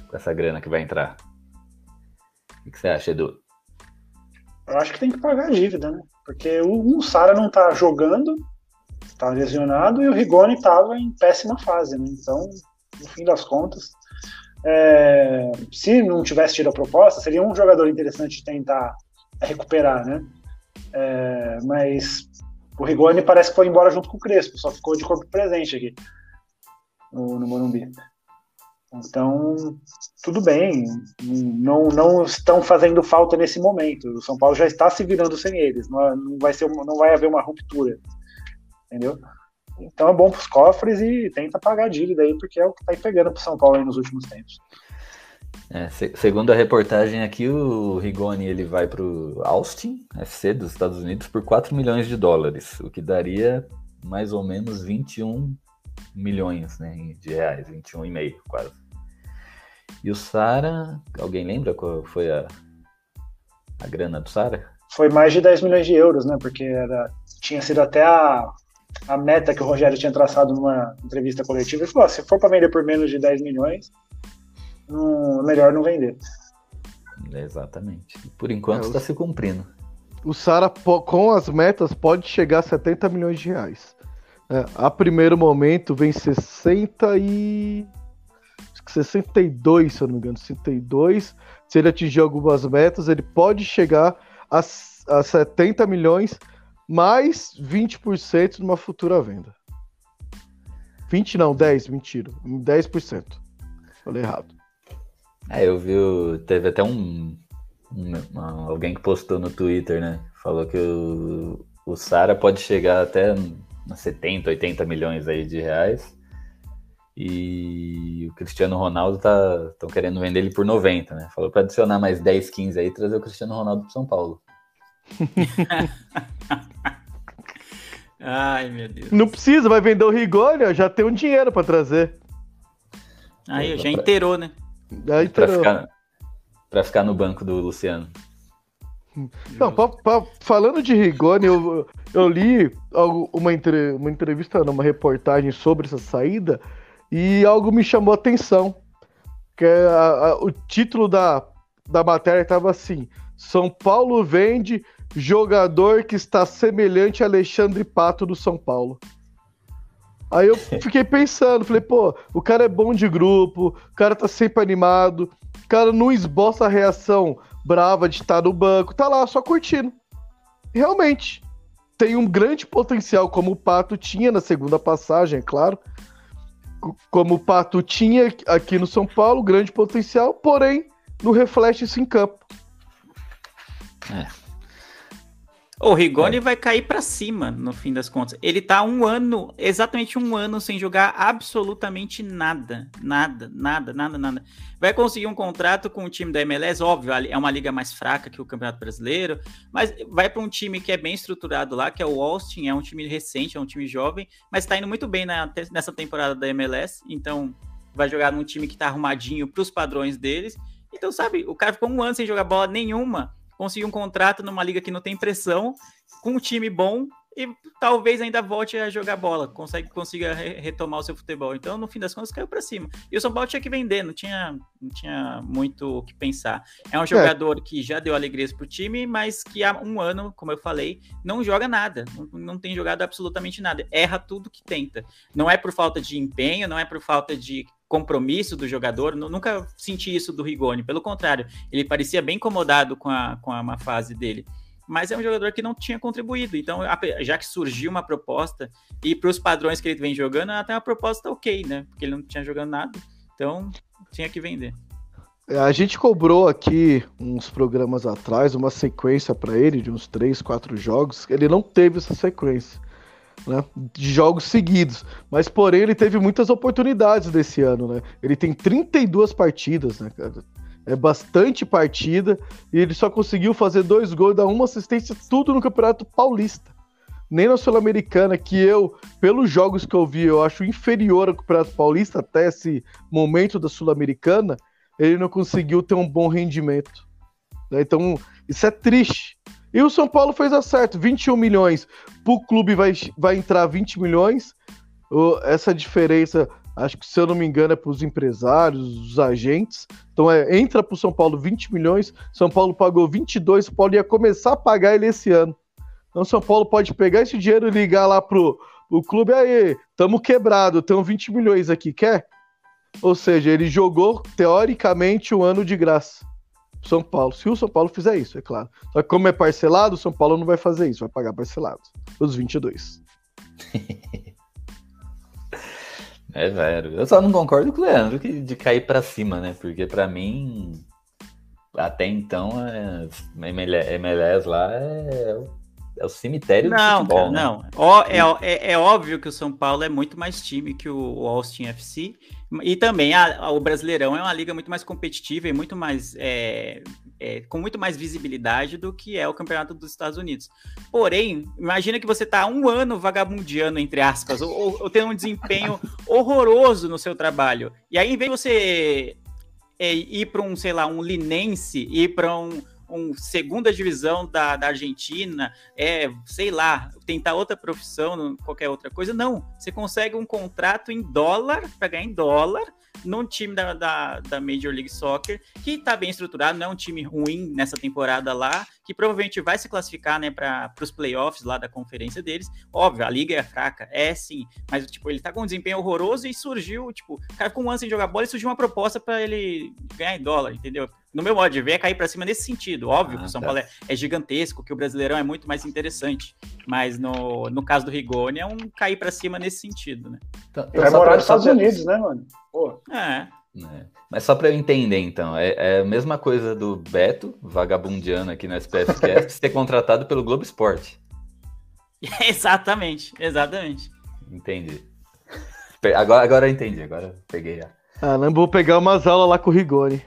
com essa grana que vai entrar? O que você acha, Edu? Eu acho que tem que pagar a dívida, né? Porque o, o Sara não tá jogando, tá lesionado, e o Rigoni estava em péssima fase, né? Então, no fim das contas, é, se não tivesse tido a proposta, seria um jogador interessante de tentar recuperar, né? É, mas o Rigoni parece que foi embora junto com o Crespo, só ficou de corpo presente aqui no, no Morumbi. Então, tudo bem, não, não estão fazendo falta nesse momento. O São Paulo já está se virando sem eles, não, vai, ser, não vai haver uma ruptura, entendeu? Então é bom para os cofres e tenta pagar a dívida aí, porque é o que está pegando para São Paulo aí nos últimos tempos. É, se, segundo a reportagem aqui, o Rigoni ele vai para o Austin, FC dos Estados Unidos, por 4 milhões de dólares, o que daria mais ou menos 21 milhões né, de reais, 21,5 quase. E o Sara, alguém lembra qual foi a, a grana do Sara? Foi mais de 10 milhões de euros, né? Porque era, tinha sido até a a meta que o Rogério tinha traçado numa entrevista coletiva. Ele falou: ah, se for para vender por menos de 10 milhões, não, melhor não vender. Exatamente. Por enquanto está é, se cumprindo. O Sara, com as metas, pode chegar a 70 milhões de reais. É, a primeiro momento vem 60 e. 62, se eu não me engano. 62. Se ele atingir algumas metas, ele pode chegar a, a 70 milhões mais 20% numa futura venda. 20 não, 10, mentira. 10%. Falei errado. É, eu vi, teve até um, um, alguém que postou no Twitter, né? Falou que o, o Sara pode chegar até 70, 80 milhões aí de reais. E o Cristiano Ronaldo tá estão querendo vender ele por 90, né? Falou para adicionar mais 10, 15 aí e trazer o Cristiano Ronaldo pro São Paulo. Ai, meu Deus. Não precisa, vai vender o Rigoni, já tem um dinheiro para trazer. Aí, já inteirou, né? Já inteirou. Pra ficar, pra ficar no banco do Luciano. Não, pra, pra, falando de Rigoni, eu, eu li uma, entre, uma entrevista, uma reportagem sobre essa saída e algo me chamou a atenção. Que é a, a, o título da, da matéria estava assim: São Paulo vende jogador que está semelhante a Alexandre Pato do São Paulo. Aí eu fiquei pensando, falei, pô, o cara é bom de grupo, o cara tá sempre animado, o cara não esboça a reação brava de estar no banco, tá lá só curtindo. Realmente, tem um grande potencial, como o Pato tinha na segunda passagem, é claro. Como o Pato tinha aqui no São Paulo, grande potencial, porém, não reflete isso em campo. É. O Rigoni é. vai cair para cima, no fim das contas. Ele tá um ano, exatamente um ano, sem jogar absolutamente nada. Nada, nada, nada, nada. Vai conseguir um contrato com o time da MLS, óbvio, é uma liga mais fraca que o Campeonato Brasileiro, mas vai para um time que é bem estruturado lá, que é o Austin, é um time recente, é um time jovem, mas tá indo muito bem na, nessa temporada da MLS, então vai jogar num time que tá arrumadinho para os padrões deles. Então, sabe, o cara ficou um ano sem jogar bola nenhuma conseguir um contrato numa liga que não tem pressão, com um time bom e talvez ainda volte a jogar bola, consegue, consiga re retomar o seu futebol. Então, no fim das contas, caiu para cima. E o São Paulo tinha que vender, não tinha, não tinha muito o que pensar. É um é. jogador é. que já deu alegrias pro time, mas que há um ano, como eu falei, não joga nada, não, não tem jogado absolutamente nada. Erra tudo que tenta. Não é por falta de empenho, não é por falta de compromisso do jogador. Nunca senti isso do Rigoni. Pelo contrário, ele parecia bem incomodado com a, com a má fase dele. Mas é um jogador que não tinha contribuído. Então, já que surgiu uma proposta, e para os padrões que ele vem jogando, até uma proposta ok, né? Porque ele não tinha jogando nada. Então, tinha que vender. É, a gente cobrou aqui uns programas atrás uma sequência para ele de uns 3, 4 jogos. Ele não teve essa sequência né, de jogos seguidos. Mas, porém, ele teve muitas oportunidades desse ano, né? Ele tem 32 partidas, né, cara? É bastante partida e ele só conseguiu fazer dois gols, dar uma assistência, tudo no Campeonato Paulista. Nem na Sul-Americana, que eu, pelos jogos que eu vi, eu acho inferior ao Campeonato Paulista até esse momento da Sul-Americana, ele não conseguiu ter um bom rendimento. Né? Então, isso é triste. E o São Paulo fez acerto, 21 milhões. O clube vai, vai entrar 20 milhões. Essa diferença, acho que se eu não me engano, é para os empresários, os agentes. Então é, entra para o São Paulo 20 milhões. São Paulo pagou 22, São Paulo ia começar a pagar ele esse ano. Então São Paulo pode pegar esse dinheiro e ligar lá pro o clube aí, estamos quebrado, tem 20 milhões aqui, quer? Ou seja, ele jogou teoricamente um ano de graça. São Paulo, se o São Paulo fizer isso, é claro. Só que como é parcelado, o São Paulo não vai fazer isso, vai pagar parcelado. Os 22. é, velho. Eu só não concordo com o Leandro que de cair para cima, né? Porque para mim, até então, é, MLS lá é, é o cemitério não, do futebol. Né? Não, Ó, é, é, é, óbvio que o São Paulo é muito mais time que o Austin FC e também a, a, o Brasileirão é uma liga muito mais competitiva e muito mais é, é, com muito mais visibilidade do que é o Campeonato dos Estados Unidos. Porém, imagina que você está um ano vagabundiano, entre aspas, ou, ou, ou tendo um desempenho horroroso no seu trabalho. E aí, em vez de você é, ir para um, sei lá, um Linense, ir para um, um segunda divisão da, da Argentina, é, sei lá, tentar outra profissão, qualquer outra coisa. Não, você consegue um contrato em dólar, para ganhar em dólar, num time da, da, da, Major League Soccer, que está bem estruturado, não é um time ruim nessa temporada lá, que provavelmente vai se classificar né, para os playoffs lá da conferência deles. Óbvio, a liga é fraca, é sim, mas tipo, ele tá com um desempenho horroroso e surgiu, tipo, cara ficou um ano sem jogar bola e surgiu uma proposta para ele ganhar em dólar, entendeu? No meu modo de ver, é cair para cima nesse sentido. Óbvio ah, que o São tá. Paulo é, é, gigantesco, que o Brasileirão é muito mais interessante. Mas no, no caso do Rigoni, é um cair para cima nesse sentido, né? Então, então vai morar nos Estados Unidos, né, mano? Pô. É. É. Mas só para eu entender, então, é, é, a mesma coisa do Beto, vagabundiano aqui no SPFcast, ser contratado pelo Globo Esporte. exatamente, exatamente. Entendi. Agora, agora eu entendi, agora peguei a. Ah, não vou pegar umas aulas lá com o Rigoni.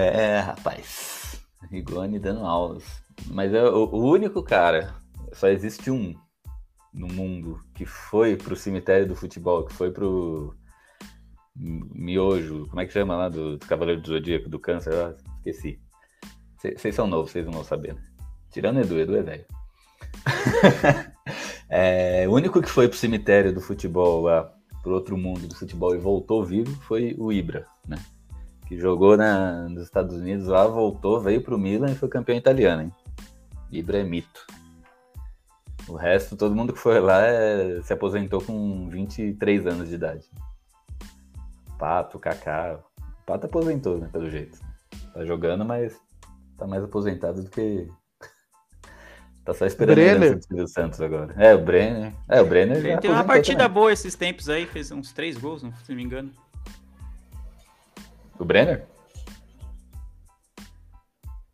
É, rapaz. Rigoni dando aulas. Mas é o, o único cara, só existe um no mundo que foi pro cemitério do futebol, que foi pro miojo, como é que chama lá, do, do Cavaleiro do Zodíaco, do câncer, eu esqueci. Vocês são novos, vocês não vão saber, né? Tirando Edu, Edu é velho. é, o único que foi pro cemitério do futebol lá, pro outro mundo do futebol e voltou vivo foi o Ibra, né? Que jogou na, nos Estados Unidos lá, voltou, veio pro Milan e foi campeão italiano, hein? Ibra é mito. O resto, todo mundo que foi lá é, se aposentou com 23 anos de idade. Pato, Kaká. Pato aposentou, né, pelo jeito. Tá jogando, mas tá mais aposentado do que. tá só esperando Brenner. o Santos agora. É, o Brenner. É, o Brenner. Ele tem uma partida também. boa esses tempos aí, fez uns três gols, se não me engano. O Brenner?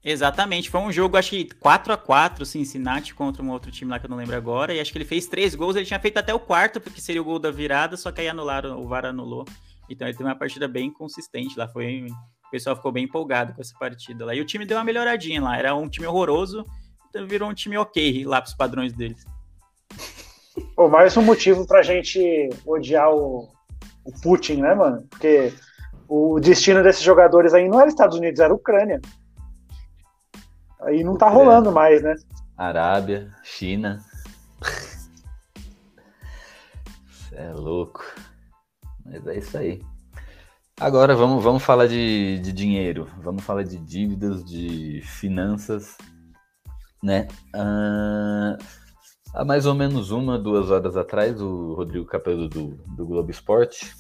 Exatamente, foi um jogo, acho que 4 a 4 Cincinnati contra um outro time lá que eu não lembro agora, e acho que ele fez três gols, ele tinha feito até o quarto, porque seria o gol da virada, só que aí anularam, o VAR anulou. Então ele teve uma partida bem consistente lá, foi o pessoal ficou bem empolgado com essa partida lá. E o time deu uma melhoradinha lá, era um time horroroso, então virou um time ok lá pros padrões deles. Pô, mais um motivo pra gente odiar o, o Putin, né, mano? Porque o destino desses jogadores aí não era Estados Unidos, era Ucrânia. Aí não tá rolando mais, né? Arábia, China. é louco. Mas é isso aí. Agora vamos, vamos falar de, de dinheiro, vamos falar de dívidas, de finanças, né? Ah, há mais ou menos uma, duas horas atrás, o Rodrigo Capello do, do Globo Esporte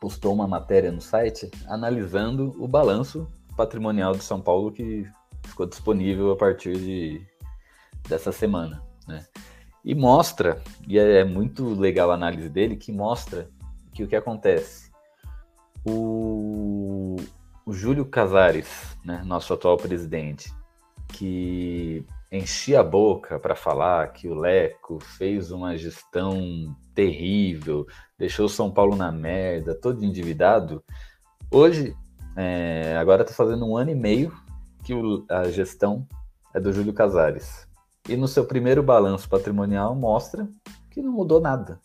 postou uma matéria no site analisando o balanço patrimonial de São Paulo que ficou disponível a partir de, dessa semana, né? E mostra, e é, é muito legal a análise dele, que mostra que o que acontece. O, o Júlio Casares, né, nosso atual presidente, que enchia a boca para falar que o Leco fez uma gestão terrível, deixou São Paulo na merda, todo endividado. Hoje, é, agora está fazendo um ano e meio que o, a gestão é do Júlio Casares. E no seu primeiro balanço patrimonial mostra que não mudou nada.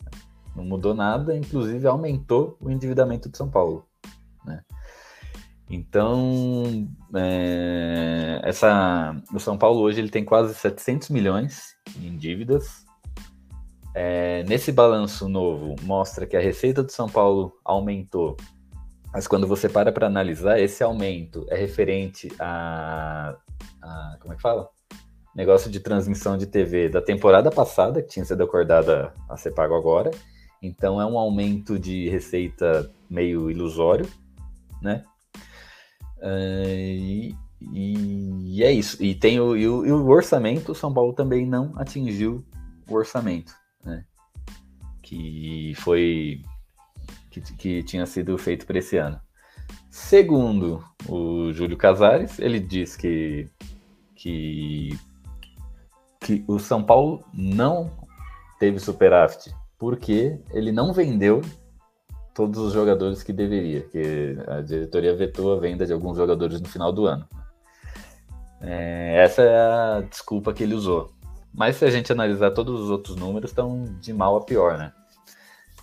Não mudou nada, inclusive aumentou o endividamento de São Paulo. Né? Então, é, essa, o São Paulo hoje ele tem quase 700 milhões em dívidas. É, nesse balanço novo, mostra que a receita de São Paulo aumentou mas quando você para para analisar, esse aumento é referente a, a, Como é que fala? Negócio de transmissão de TV da temporada passada, que tinha sido acordada a ser pago agora. Então é um aumento de receita meio ilusório, né? Uh, e, e, é isso. E tem o, e o, e o orçamento, o São Paulo também não atingiu o orçamento, né? Que foi que, que tinha sido feito para esse ano. Segundo o Júlio Casares, ele diz que, que, que o São Paulo não teve superávit porque ele não vendeu todos os jogadores que deveria, que a diretoria vetou a venda de alguns jogadores no final do ano. É, essa é a desculpa que ele usou. Mas se a gente analisar todos os outros números, estão de mal a pior, né?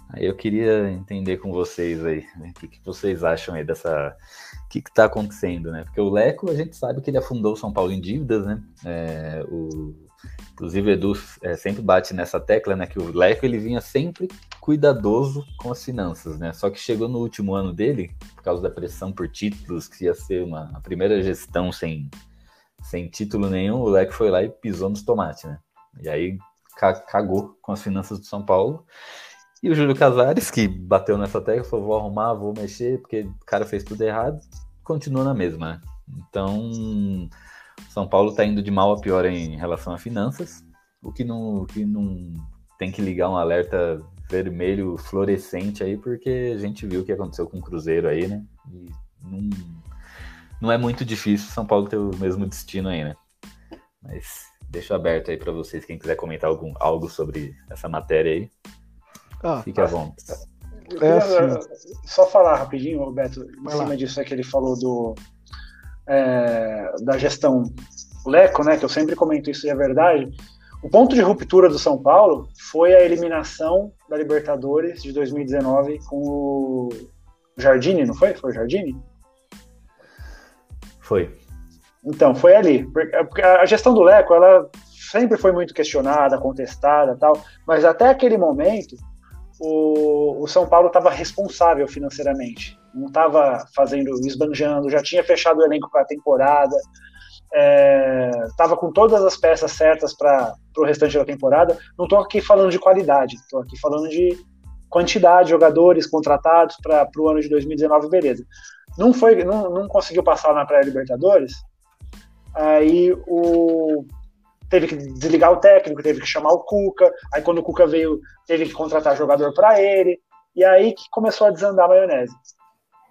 Aí eu queria entender com vocês aí, né, o que, que vocês acham aí dessa. O que está acontecendo, né? Porque o Leco, a gente sabe que ele afundou o São Paulo em dívidas, né? É, o, inclusive, Edu é, sempre bate nessa tecla, né? Que o Leco ele vinha sempre cuidadoso com as finanças, né? Só que chegou no último ano dele, por causa da pressão por títulos, que ia ser uma a primeira gestão sem, sem título nenhum, o Leco foi lá e pisou nos tomates, né? E aí cagou com as finanças do São Paulo. E o Júlio Casares, que bateu nessa tecla, falou: vou arrumar, vou mexer, porque o cara fez tudo errado, continua na mesma. Né? Então, São Paulo está indo de mal a pior em relação a finanças, o que não, o que não tem que ligar um alerta vermelho fluorescente aí, porque a gente viu o que aconteceu com o Cruzeiro aí, né? E não, não é muito difícil São Paulo ter o mesmo destino aí, né? Mas deixo aberto aí para vocês, quem quiser comentar algum, algo sobre essa matéria aí. Ah, Fique à vontade. É assim. Só falar rapidinho, Roberto, em Vai cima lá. disso é que ele falou do, é, da gestão Leco, né? Que eu sempre comento isso e é verdade. O ponto de ruptura do São Paulo foi a eliminação da Libertadores de 2019 com o Jardine, não foi? Foi o Jardine? Foi. Então, foi ali. Porque a gestão do Leco, ela sempre foi muito questionada, contestada tal, mas até aquele momento o, o São Paulo estava responsável financeiramente, não estava fazendo esbanjando, já tinha fechado o elenco para a temporada, estava é, com todas as peças certas para o restante da temporada. Não estou aqui falando de qualidade, estou aqui falando de quantidade de jogadores contratados para o ano de 2019, beleza. Não foi, não, não conseguiu passar na pré-Libertadores. Aí o teve que desligar o técnico, teve que chamar o Cuca. Aí quando o Cuca veio, teve que contratar jogador para ele. E aí que começou a desandar a maionese.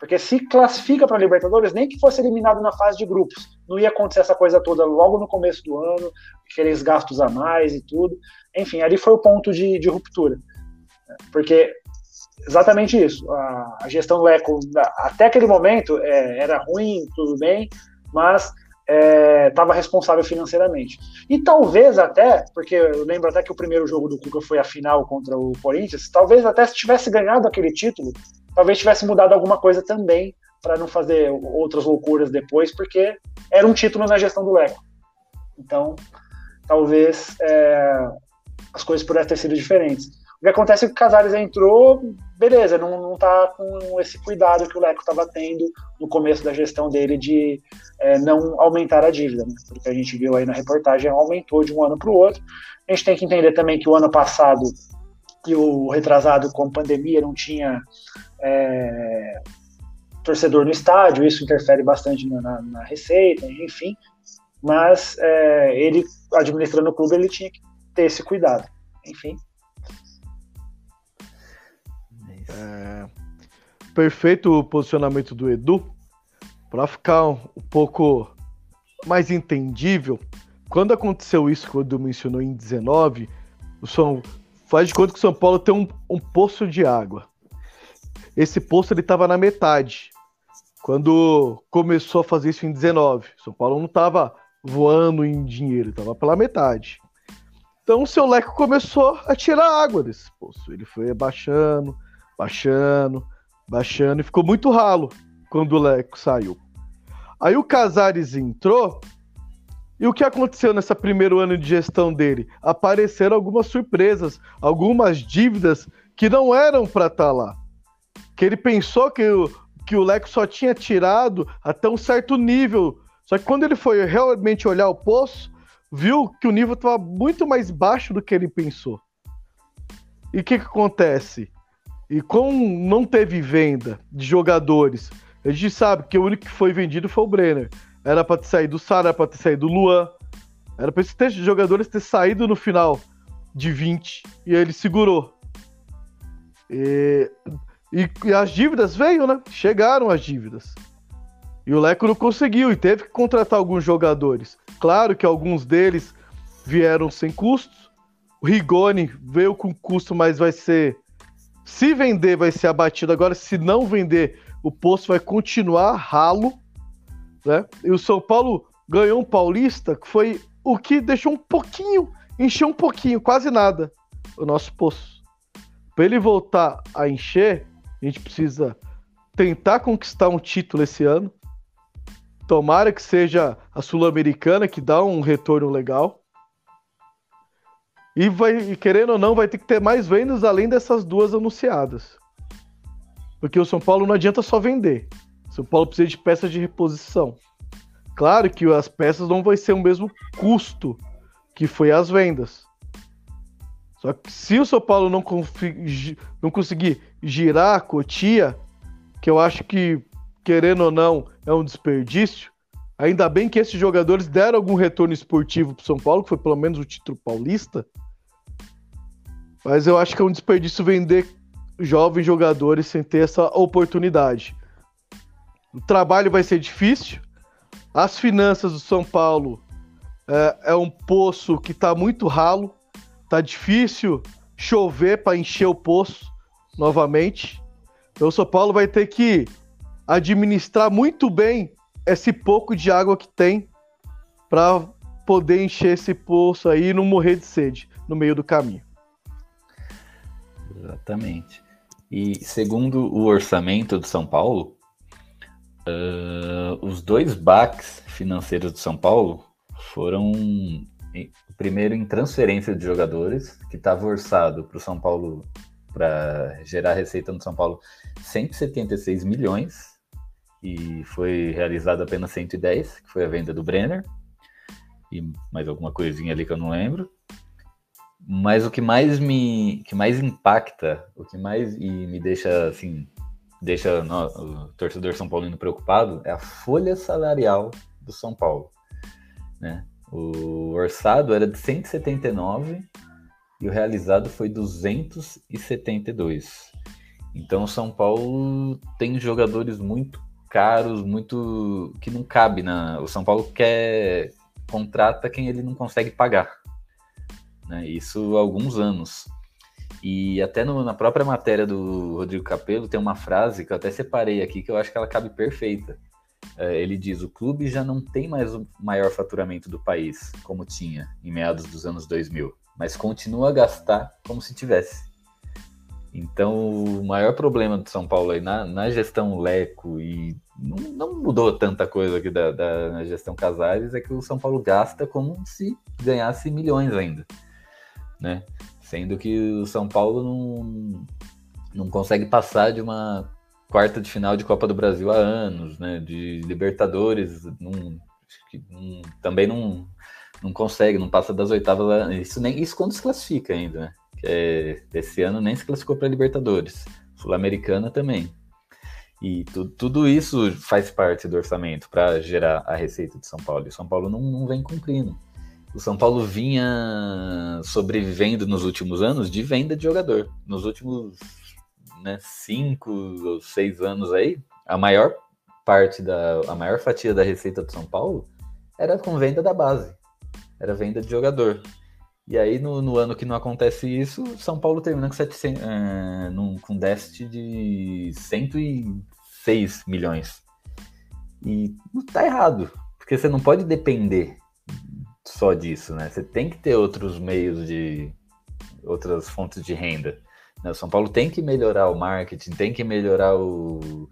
Porque se classifica para Libertadores, nem que fosse eliminado na fase de grupos, não ia acontecer essa coisa toda logo no começo do ano, aqueles gastos a mais e tudo. Enfim, ali foi o ponto de, de ruptura. Porque exatamente isso. A, a gestão Leco, até aquele momento, é, era ruim, tudo bem, mas estava é, responsável financeiramente. E talvez até, porque eu lembro até que o primeiro jogo do Cuca foi a final contra o Corinthians, talvez até se tivesse ganhado aquele título, talvez tivesse mudado alguma coisa também para não fazer outras loucuras depois, porque era um título na gestão do Leco. Então, talvez é, as coisas pudessem ter sido diferentes. O que acontece é que o Casares entrou, beleza, não, não tá com esse cuidado que o Leco estava tendo no começo da gestão dele de é, não aumentar a dívida, né? porque a gente viu aí na reportagem, aumentou de um ano para o outro. A gente tem que entender também que o ano passado e o retrasado com pandemia não tinha é, torcedor no estádio, isso interfere bastante na, na, receita, enfim. Mas é, ele, administrando o clube, ele tinha que ter esse cuidado. Enfim, É, perfeito o posicionamento do Edu. Para ficar um, pouco mais entendível, quando aconteceu isso que o Edu mencionou em 19, o São, faz de conta que o São Paulo tem um, um poço de água. Esse poço ele estava na metade. Quando começou a fazer isso em 19, São Paulo não estava voando em dinheiro, estava pela metade. Então o seu leque começou a tirar água desse poço. Ele foi abaixando, baixando, baixando, e ficou muito ralo quando o Leco saiu. Aí o Casares entrou, e o que aconteceu nesse primeiro ano de gestão dele? Apareceram algumas surpresas, algumas dívidas que não eram para estar tá lá. Que ele pensou que o, que o Leco só tinha tirado até um certo nível. Só que quando ele foi realmente olhar o poço, viu que o nível estava muito mais baixo do que ele pensou. E o que, que acontece? E como não teve venda de jogadores, a gente sabe que o único que foi vendido foi o Brenner. Era para ter saído o Sara, era para ter saído o Luan. Era para esses jogadores ter saído no final de 20 e ele segurou. E, e, e, as dívidas veio, né? Chegaram as dívidas. E o Leco não conseguiu e teve que contratar alguns jogadores. Claro que alguns deles vieram sem custos. O Rigoni veio com custo, mas vai ser se vender, vai ser abatido. Agora, se não vender, o posto vai continuar ralo. Né? E o São Paulo ganhou um paulista que foi o que deixou um pouquinho, encheu um pouquinho, quase nada, o nosso poço. para ele voltar a encher, a gente precisa tentar conquistar um título esse ano. Tomara que seja a Sul-Americana, que dá um retorno legal. E vai, querendo ou não, vai ter que ter mais vendas além dessas duas anunciadas. Porque o São Paulo não adianta só vender. O São Paulo precisa de peças de reposição. Claro que as peças não vão ser o mesmo custo que foi as vendas. Só que se o São Paulo não, não conseguir girar a Cotia, que eu acho que, querendo ou não, é um desperdício, ainda bem que esses jogadores deram algum retorno esportivo para São Paulo, que foi pelo menos o título paulista. Mas eu acho que é um desperdício vender jovens jogadores sem ter essa oportunidade. O trabalho vai ser difícil. As finanças do São Paulo é, é um poço que está muito ralo. Tá difícil chover para encher o poço novamente. Então o São Paulo vai ter que administrar muito bem esse pouco de água que tem para poder encher esse poço aí e não morrer de sede no meio do caminho. Exatamente. E segundo o orçamento do São Paulo, uh, os dois baques financeiros do São Paulo foram primeiro em transferência de jogadores, que estava orçado para o São Paulo, para gerar receita no São Paulo, 176 milhões, e foi realizado apenas 110, que foi a venda do Brenner, e mais alguma coisinha ali que eu não lembro. Mas o que mais me que mais impacta, o que mais e me deixa assim, deixa no, o torcedor São Paulino preocupado é a folha salarial do São Paulo, né? O orçado era de 179 e o realizado foi 272. Então o São Paulo tem jogadores muito caros, muito que não cabe na. O São Paulo quer contrata quem ele não consegue pagar. Né? Isso há alguns anos. E até no, na própria matéria do Rodrigo Capello tem uma frase que eu até separei aqui que eu acho que ela cabe perfeita. É, ele diz: o clube já não tem mais o maior faturamento do país, como tinha em meados dos anos 2000, mas continua a gastar como se tivesse. Então, o maior problema do São Paulo aí na, na gestão Leco e não, não, mudou tanta coisa aqui da, da gestão Casares é que o São Paulo gasta como se ganhasse milhões ainda, né? Sendo que o São Paulo não, não consegue passar de uma quarta de final de Copa do Brasil há anos, né? De Libertadores, não, não, também não, não consegue, não passa das oitavas. Isso nem isso quando se classifica ainda, né? É, esse ano nem se classificou para Libertadores, Sul-Americana também. E tu, tudo isso faz parte do orçamento para gerar a receita de São Paulo. E o São Paulo não, não vem cumprindo. O São Paulo vinha sobrevivendo nos últimos anos de venda de jogador. Nos últimos né, cinco ou seis anos aí, a maior parte da a maior fatia da receita do São Paulo era com venda da base, era venda de jogador. E aí no, no ano que não acontece isso, São Paulo termina com, 700, é, num, com déficit de 106 milhões. E tá errado, porque você não pode depender só disso, né? Você tem que ter outros meios de outras fontes de renda. Né? O São Paulo tem que melhorar o marketing, tem que melhorar o,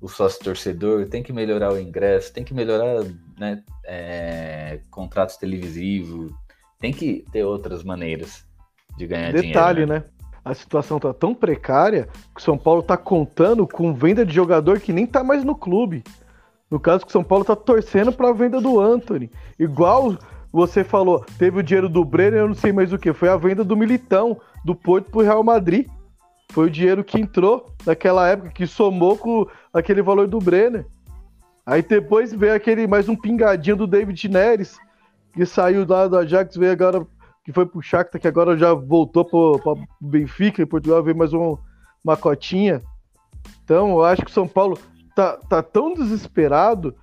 o sócio torcedor, tem que melhorar o ingresso, tem que melhorar né, é, contratos televisivos, tem que ter outras maneiras de ganhar Detalhe, dinheiro. Detalhe, né? né? A situação tá tão precária que o São Paulo tá contando com venda de jogador que nem tá mais no clube. No caso que o São Paulo tá torcendo para a venda do Anthony. Igual você falou, teve o dinheiro do Brenner, eu não sei mais o que, foi a venda do Militão do Porto pro Real Madrid. Foi o dinheiro que entrou naquela época, que somou com aquele valor do Brenner. Aí depois veio aquele mais um pingadinho do David Neres, que saiu lá do Ajax, veio agora, que foi pro Shakhtar, que agora já voltou pro, pro Benfica, em Portugal veio mais um, uma cotinha. Então, eu acho que o São Paulo tá, tá tão desesperado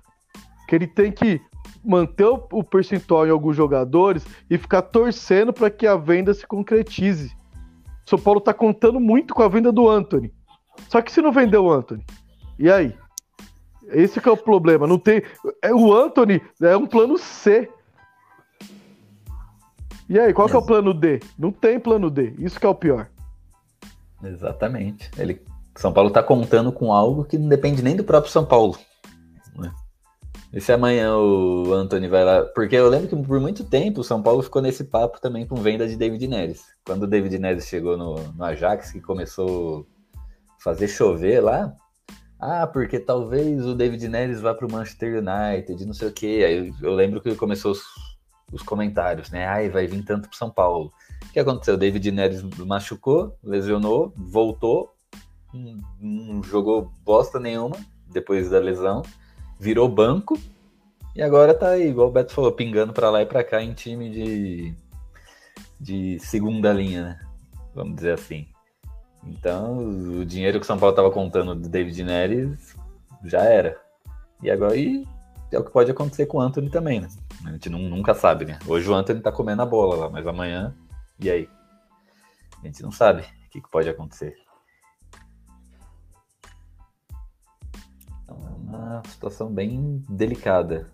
que ele tem que manter o, o percentual em alguns jogadores e ficar torcendo para que a venda se concretize. São Paulo tá contando muito com a venda do Anthony. Só que se não vender o Anthony, e aí? Esse é o problema. Não tem. É, o Anthony é um plano C. E aí, qual que é o plano D? Não tem plano D. Isso que é o pior. Exatamente. Ele, São Paulo está contando com algo que não depende nem do próprio São Paulo. Né? E se amanhã o Anthony vai lá. Porque eu lembro que por muito tempo o São Paulo ficou nesse papo também com venda de David Neres. Quando o David Neres chegou no, no Ajax, que começou a fazer chover lá. Ah, porque talvez o David Neres vá para o Manchester United, não sei o quê. Aí eu lembro que começou os, os comentários, né? Ai, vai vir tanto para São Paulo. O que aconteceu? David Neres machucou, lesionou, voltou, não, não jogou bosta nenhuma depois da lesão virou banco e agora tá aí, igual o Beto falou, pingando para lá e para cá em time de, de segunda linha, né? Vamos dizer assim. Então, o dinheiro que o São Paulo tava contando do David Neres já era. E agora e é o que pode acontecer com o Anthony também, né? A gente não, nunca sabe, né? Hoje o Anthony tá comendo a bola lá, mas amanhã, e aí? A gente não sabe o que, que pode acontecer. uma situação bem delicada.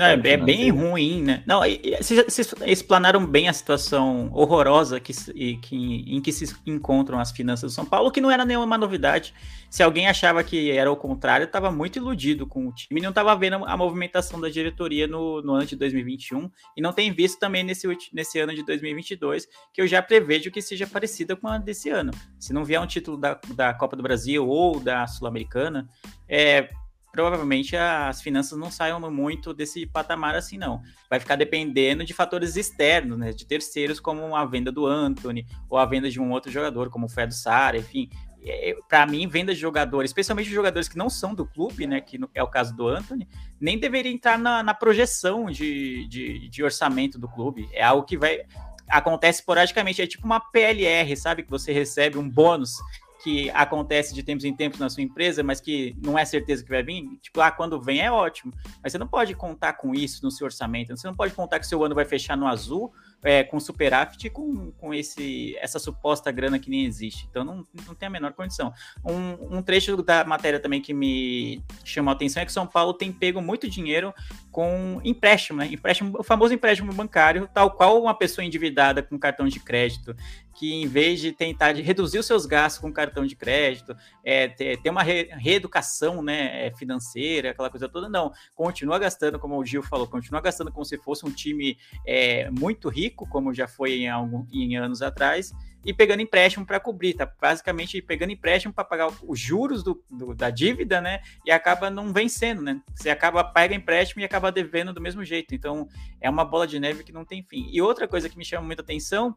É, é bem ruim, né? Não, vocês explanaram bem a situação horrorosa que, que, em que se encontram as finanças do São Paulo, que não era nenhuma novidade. Se alguém achava que era o contrário, estava muito iludido com o time e não estava vendo a movimentação da diretoria no, no, ano de 2021 e não tem visto também nesse, nesse ano de 2022, que eu já prevejo que seja parecida com a desse ano. Se não vier um título da, da Copa do Brasil ou da Sul-Americana, é, provavelmente as finanças não saiam muito desse patamar assim, não. Vai ficar dependendo de fatores externos, né? De terceiros, como a venda do Anthony, ou a venda de um outro jogador, como o Fred Sara, enfim. É, para mim, venda de jogadores, especialmente de jogadores que não são do clube, né? Que é o caso do Anthony, nem deveria entrar na, na projeção de, de, de orçamento do clube. É algo que vai acontece esporadicamente, é tipo uma PLR, sabe? Que você recebe um bônus que acontece de tempos em tempos na sua empresa, mas que não é certeza que vai vir, tipo, ah, quando vem é ótimo. Mas você não pode contar com isso no seu orçamento. Você não pode contar que seu ano vai fechar no azul, é, com superávit com, com esse, essa suposta grana que nem existe. Então não, não tem a menor condição. Um, um trecho da matéria também que me chamou a atenção é que São Paulo tem pego muito dinheiro com empréstimo, né? Empréstimo, o famoso empréstimo bancário, tal qual uma pessoa endividada com cartão de crédito que em vez de tentar de reduzir os seus gastos com cartão de crédito, é, ter, ter uma re, reeducação né, é, financeira, aquela coisa toda, não. Continua gastando, como o Gil falou, continua gastando como se fosse um time é, muito rico, como já foi em, algum, em anos atrás, e pegando empréstimo para cobrir, tá? Basicamente pegando empréstimo para pagar os juros do, do, da dívida, né? E acaba não vencendo, né? Você acaba pega empréstimo e acaba devendo do mesmo jeito. Então é uma bola de neve que não tem fim. E outra coisa que me chama muita atenção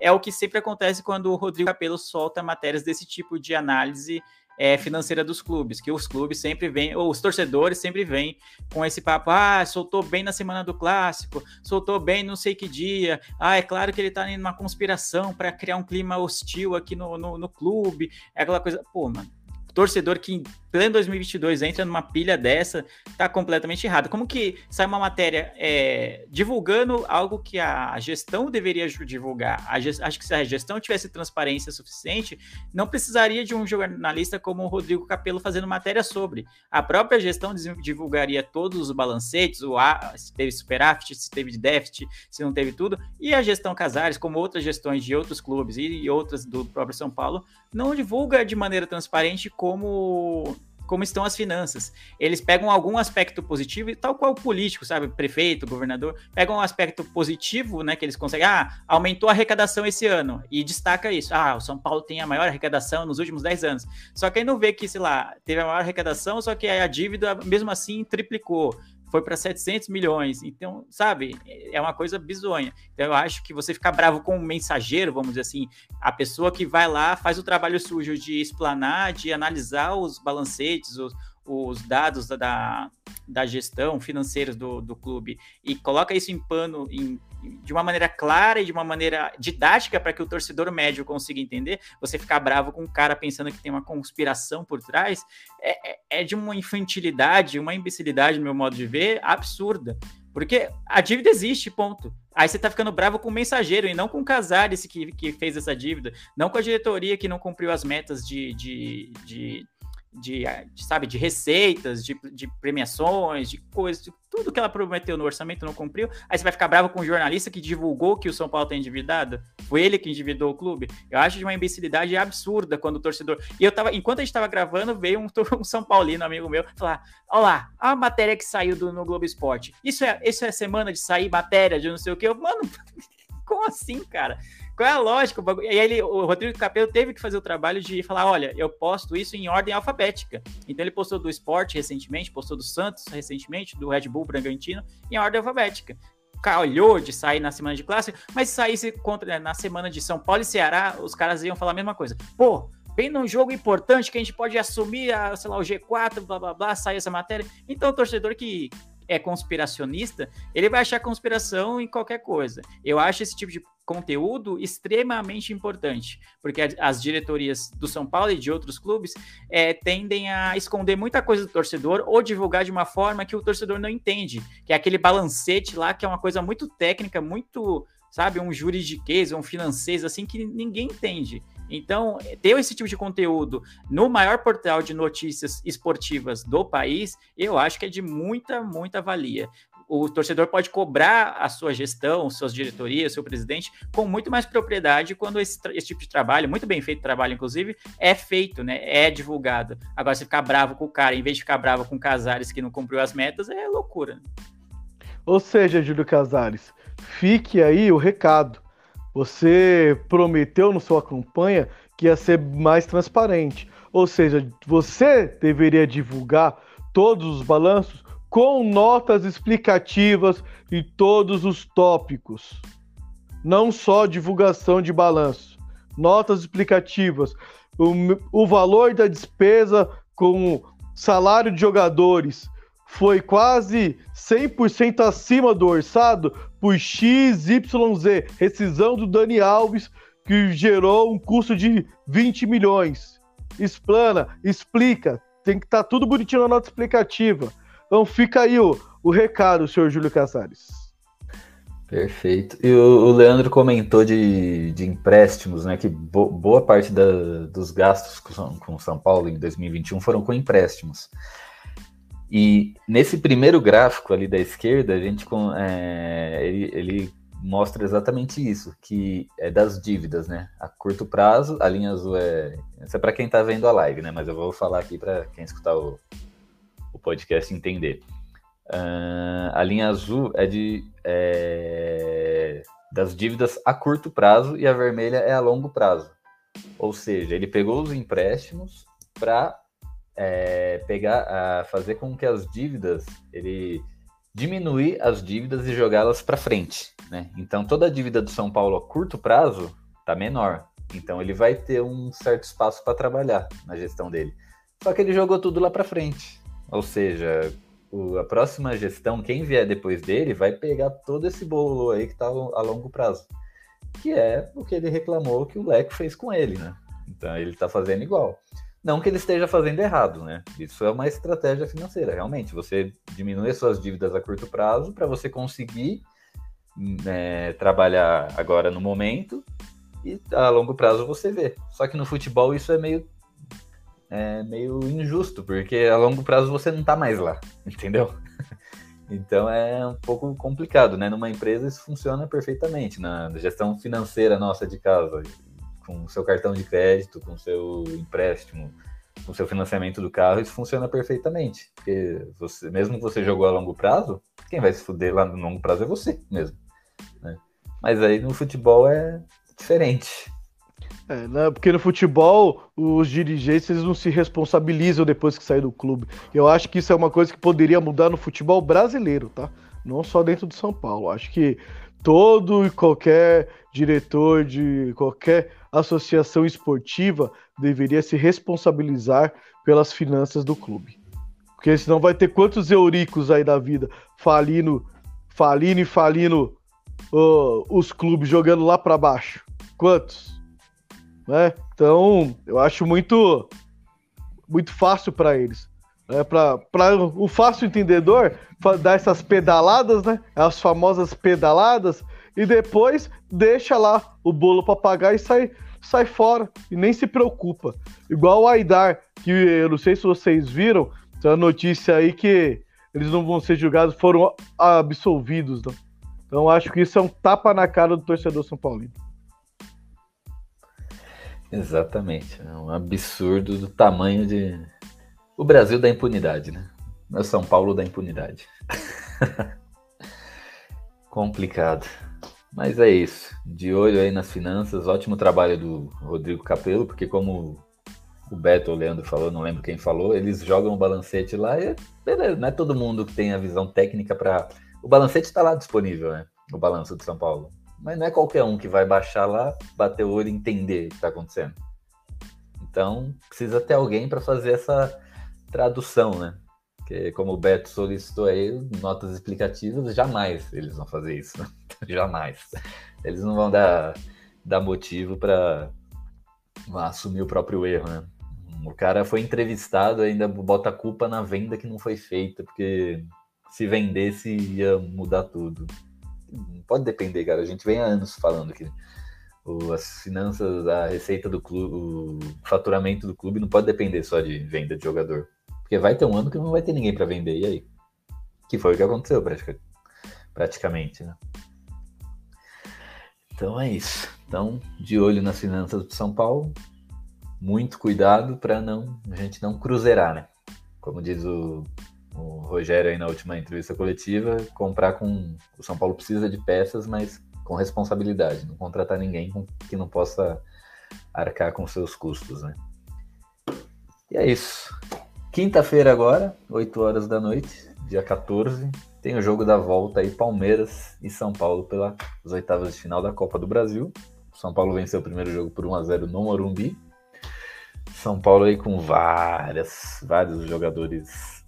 é o que sempre acontece quando o Rodrigo Capello solta matérias desse tipo de análise é, financeira dos clubes, que os clubes sempre vêm, ou os torcedores sempre vêm com esse papo, ah, soltou bem na semana do clássico, soltou bem não sei que dia, ah, é claro que ele tá em uma conspiração para criar um clima hostil aqui no, no, no clube, é aquela coisa, pô, mano, torcedor que pleno 2022 entra numa pilha dessa, tá completamente errado. Como que sai uma matéria é, divulgando algo que a gestão deveria divulgar? Gest... Acho que se a gestão tivesse transparência suficiente, não precisaria de um jornalista como o Rodrigo Capello fazendo matéria sobre. A própria gestão divulgaria todos os balancetes, o A, se teve superávit, se teve déficit, se não teve tudo, e a gestão Casares, como outras gestões de outros clubes e outras do próprio São Paulo, não divulga de maneira transparente como como estão as finanças. Eles pegam algum aspecto positivo, tal qual o político, sabe? Prefeito, governador, pegam um aspecto positivo, né? Que eles conseguem. Ah, aumentou a arrecadação esse ano. E destaca isso. Ah, o São Paulo tem a maior arrecadação nos últimos 10 anos. Só que aí não vê que, sei lá, teve a maior arrecadação, só que a dívida, mesmo assim, triplicou foi para 700 milhões. Então, sabe, é uma coisa bizonha. Então, eu acho que você ficar bravo com o mensageiro, vamos dizer assim, a pessoa que vai lá, faz o trabalho sujo de explanar, de analisar os balancetes, os, os dados da, da, gestão financeiros do, do clube e coloca isso em pano em, de uma maneira clara e de uma maneira didática para que o torcedor médio consiga entender, você ficar bravo com um cara pensando que tem uma conspiração por trás, é, é, é de uma infantilidade, uma imbecilidade, no meu modo de ver, absurda. Porque a dívida existe, ponto. Aí você tá ficando bravo com o mensageiro e não com o Casares que, que fez essa dívida, não com a diretoria que não cumpriu as metas de, de, de de, sabe, de receitas, de, de premiações, de coisas, tudo que ela prometeu no orçamento não cumpriu. Aí você vai ficar bravo com o jornalista que divulgou que o São Paulo tem tá endividado? Foi ele que endividou o clube? Eu acho de uma imbecilidade absurda quando o torcedor. E eu tava, enquanto a gente tava gravando, veio um, um São Paulino, amigo meu, falar: Olha lá, a matéria que saiu do, no Globo Esporte. Isso é, isso é semana de sair matéria de não sei o que. Eu, mano, como assim, cara? Qual é a lógica? E aí ele, o Rodrigo Capello teve que fazer o trabalho de falar: olha, eu posto isso em ordem alfabética. Então ele postou do esporte recentemente, postou do Santos recentemente, do Red Bull Bragantino, em ordem alfabética. Calhou de sair na semana de classe, mas se saísse contra, né, na semana de São Paulo e Ceará, os caras iam falar a mesma coisa. Pô, bem num jogo importante que a gente pode assumir, a, sei lá, o G4, blá blá blá, sair essa matéria. Então o torcedor que é conspiracionista, ele vai achar conspiração em qualquer coisa. Eu acho esse tipo de conteúdo extremamente importante, porque as diretorias do São Paulo e de outros clubes é, tendem a esconder muita coisa do torcedor ou divulgar de uma forma que o torcedor não entende, que é aquele balancete lá, que é uma coisa muito técnica, muito, sabe, um juridiquês, um financeiro, assim, que ninguém entende. Então, ter esse tipo de conteúdo no maior portal de notícias esportivas do país, eu acho que é de muita, muita valia. O torcedor pode cobrar a sua gestão, suas diretorias, seu presidente, com muito mais propriedade quando esse, esse tipo de trabalho, muito bem feito trabalho, inclusive, é feito, né? É divulgado. Agora, se ficar bravo com o cara, em vez de ficar bravo com Casares que não cumpriu as metas, é loucura. Ou seja, Júlio Casares, fique aí o recado você prometeu na sua campanha que ia ser mais transparente. Ou seja, você deveria divulgar todos os balanços com notas explicativas de todos os tópicos. Não só divulgação de balanço. Notas explicativas. O, o valor da despesa com salário de jogadores foi quase 100% acima do orçado por XYZ, rescisão do Dani Alves, que gerou um custo de 20 milhões. Explana, explica, tem que estar tá tudo bonitinho na nota explicativa. Então fica aí o, o recado, senhor Júlio Casares. Perfeito. E o, o Leandro comentou de, de empréstimos, né? Que bo, boa parte da, dos gastos com, com São Paulo em 2021 foram com empréstimos. E nesse primeiro gráfico ali da esquerda, a gente é, ele, ele, mostra exatamente isso, que é das dívidas, né? A curto prazo, a linha azul é. Isso é para quem está vendo a live, né? Mas eu vou falar aqui para quem escutar o, o podcast entender. Uh, a linha azul é de é, das dívidas a curto prazo e a vermelha é a longo prazo. Ou seja, ele pegou os empréstimos para é, pegar, a fazer com que as dívidas, ele diminuir as dívidas e jogá-las para frente, né? Então toda a dívida do São Paulo a curto prazo tá menor, então ele vai ter um certo espaço para trabalhar na gestão dele. Só que ele jogou tudo lá para frente, ou seja, o, a próxima gestão, quem vier depois dele, vai pegar todo esse bolo aí que tá a longo prazo, que é o que ele reclamou que o Leco fez com ele, né? Então ele tá fazendo igual. Não que ele esteja fazendo errado, né? Isso é uma estratégia financeira, realmente. Você diminui suas dívidas a curto prazo para você conseguir é, trabalhar agora no momento e a longo prazo você vê. Só que no futebol isso é meio, é meio injusto, porque a longo prazo você não está mais lá, entendeu? Então é um pouco complicado, né? Numa empresa isso funciona perfeitamente. Na gestão financeira nossa de casa, com seu cartão de crédito, com seu empréstimo, com seu financiamento do carro, isso funciona perfeitamente. Porque você, mesmo que você jogou a longo prazo, quem vai se fuder lá no longo prazo é você mesmo. Né? Mas aí no futebol é diferente. É, né? Porque no futebol, os dirigentes eles não se responsabilizam depois que saem do clube. Eu acho que isso é uma coisa que poderia mudar no futebol brasileiro, tá? Não só dentro do São Paulo. Acho que todo e qualquer diretor de qualquer associação esportiva deveria se responsabilizar pelas finanças do clube. Porque senão vai ter quantos euricos aí da vida falindo, falindo e falindo uh, os clubes jogando lá para baixo. Quantos? Né? Então, eu acho muito muito fácil para eles. Né? Para o fácil entendedor dar essas pedaladas, né? As famosas pedaladas e depois deixa lá o bolo para pagar e sai, sai fora e nem se preocupa. Igual o Aidar, que eu não sei se vocês viram, tem uma notícia aí que eles não vão ser julgados, foram absolvidos. Não? Então acho que isso é um tapa na cara do torcedor São Paulino. Exatamente. É um absurdo do tamanho de. O Brasil da impunidade, né? É São Paulo da impunidade. Complicado. Mas é isso. De olho aí nas finanças. Ótimo trabalho do Rodrigo Capello, porque como o Beto ou o Leandro falou, não lembro quem falou, eles jogam o balancete lá e beleza, não é todo mundo que tem a visão técnica para. O balancete está lá disponível, né? O balanço de São Paulo. Mas não é qualquer um que vai baixar lá, bater o olho e entender o que está acontecendo. Então, precisa ter alguém para fazer essa tradução, né? Porque, como o Beto solicitou aí, notas explicativas, jamais eles vão fazer isso. Né? jamais. Eles não vão dar, dar motivo para assumir o próprio erro, né? O cara foi entrevistado, ainda bota a culpa na venda que não foi feita, porque se vendesse ia mudar tudo. Não pode depender, cara. A gente vem há anos falando que as finanças, a receita do clube, o faturamento do clube não pode depender só de venda de jogador. Porque vai ter um ano que não vai ter ninguém para vender, e aí? Que foi o que aconteceu praticamente, né? Então é isso. Então, de olho nas finanças do São Paulo, muito cuidado para não a gente não cruzeirar, né? Como diz o, o Rogério aí na última entrevista coletiva, comprar com o São Paulo precisa de peças, mas com responsabilidade, não contratar ninguém que não possa arcar com seus custos, né? E é isso. Quinta-feira agora, 8 horas da noite, dia 14, tem o jogo da volta aí, Palmeiras e São Paulo pelas oitavas de final da Copa do Brasil. São Paulo venceu o primeiro jogo por 1 a 0 no Morumbi. São Paulo aí com várias, vários jogadores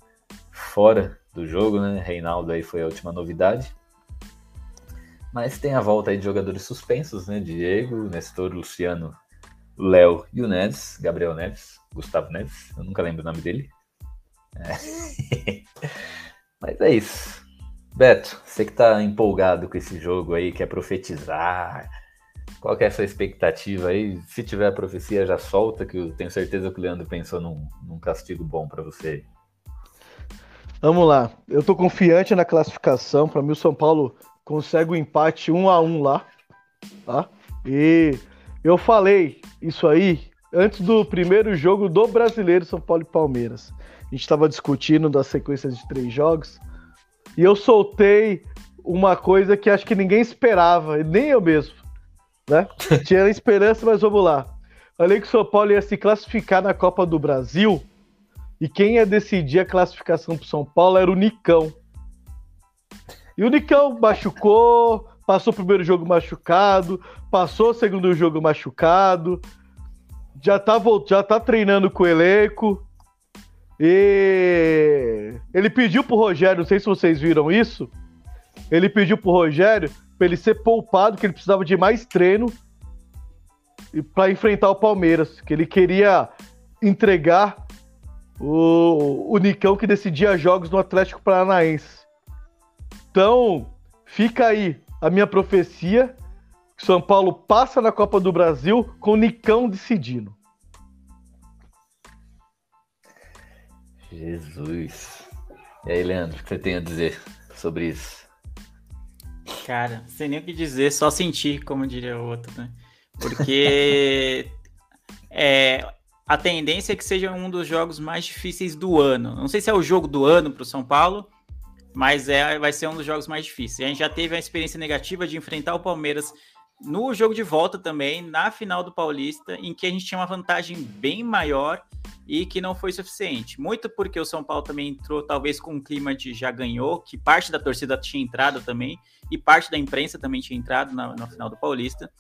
fora do jogo, né? Reinaldo aí foi a última novidade. Mas tem a volta aí de jogadores suspensos, né? Diego, Nestor, Luciano, Léo e o Neves, Gabriel Neves, Gustavo Neves, eu nunca lembro o nome dele. É. Mas é isso. Beto, você que tá empolgado com esse jogo aí, quer profetizar, qual que é a sua expectativa aí? Se tiver a profecia, já solta, que eu tenho certeza que o Leandro pensou num, num castigo bom para você. Vamos lá. Eu tô confiante na classificação. Para mim, o São Paulo consegue o um empate um a um lá. Tá? E eu falei isso aí antes do primeiro jogo do Brasileiro São Paulo e Palmeiras. A gente estava discutindo da sequência de três jogos. E eu soltei uma coisa que acho que ninguém esperava, nem eu mesmo. Né? Tinha esperança, mas vamos lá. Falei que o São Paulo ia se classificar na Copa do Brasil. E quem ia decidir a classificação para o São Paulo era o Nicão. E o Nicão machucou, passou o primeiro jogo machucado, passou o segundo jogo machucado, já tá, já tá treinando com o elenco. E ele pediu pro Rogério, não sei se vocês viram isso. Ele pediu pro Rogério para ele ser poupado, que ele precisava de mais treino para enfrentar o Palmeiras, que ele queria entregar o, o Nicão que decidia jogos no Atlético Paranaense. Então, fica aí a minha profecia. São Paulo passa na Copa do Brasil com o Nicão decidindo. Jesus. E aí, Leandro, o que você tem a dizer sobre isso? Cara, sem nem o que dizer, só sentir, como diria o outro, né? Porque é, a tendência é que seja um dos jogos mais difíceis do ano. Não sei se é o jogo do ano para o São Paulo, mas é, vai ser um dos jogos mais difíceis. A gente já teve a experiência negativa de enfrentar o Palmeiras no jogo de volta também, na final do Paulista, em que a gente tinha uma vantagem bem maior e que não foi suficiente. Muito porque o São Paulo também entrou, talvez, com um clima de já ganhou, que parte da torcida tinha entrado também, e parte da imprensa também tinha entrado na, na final do Paulista.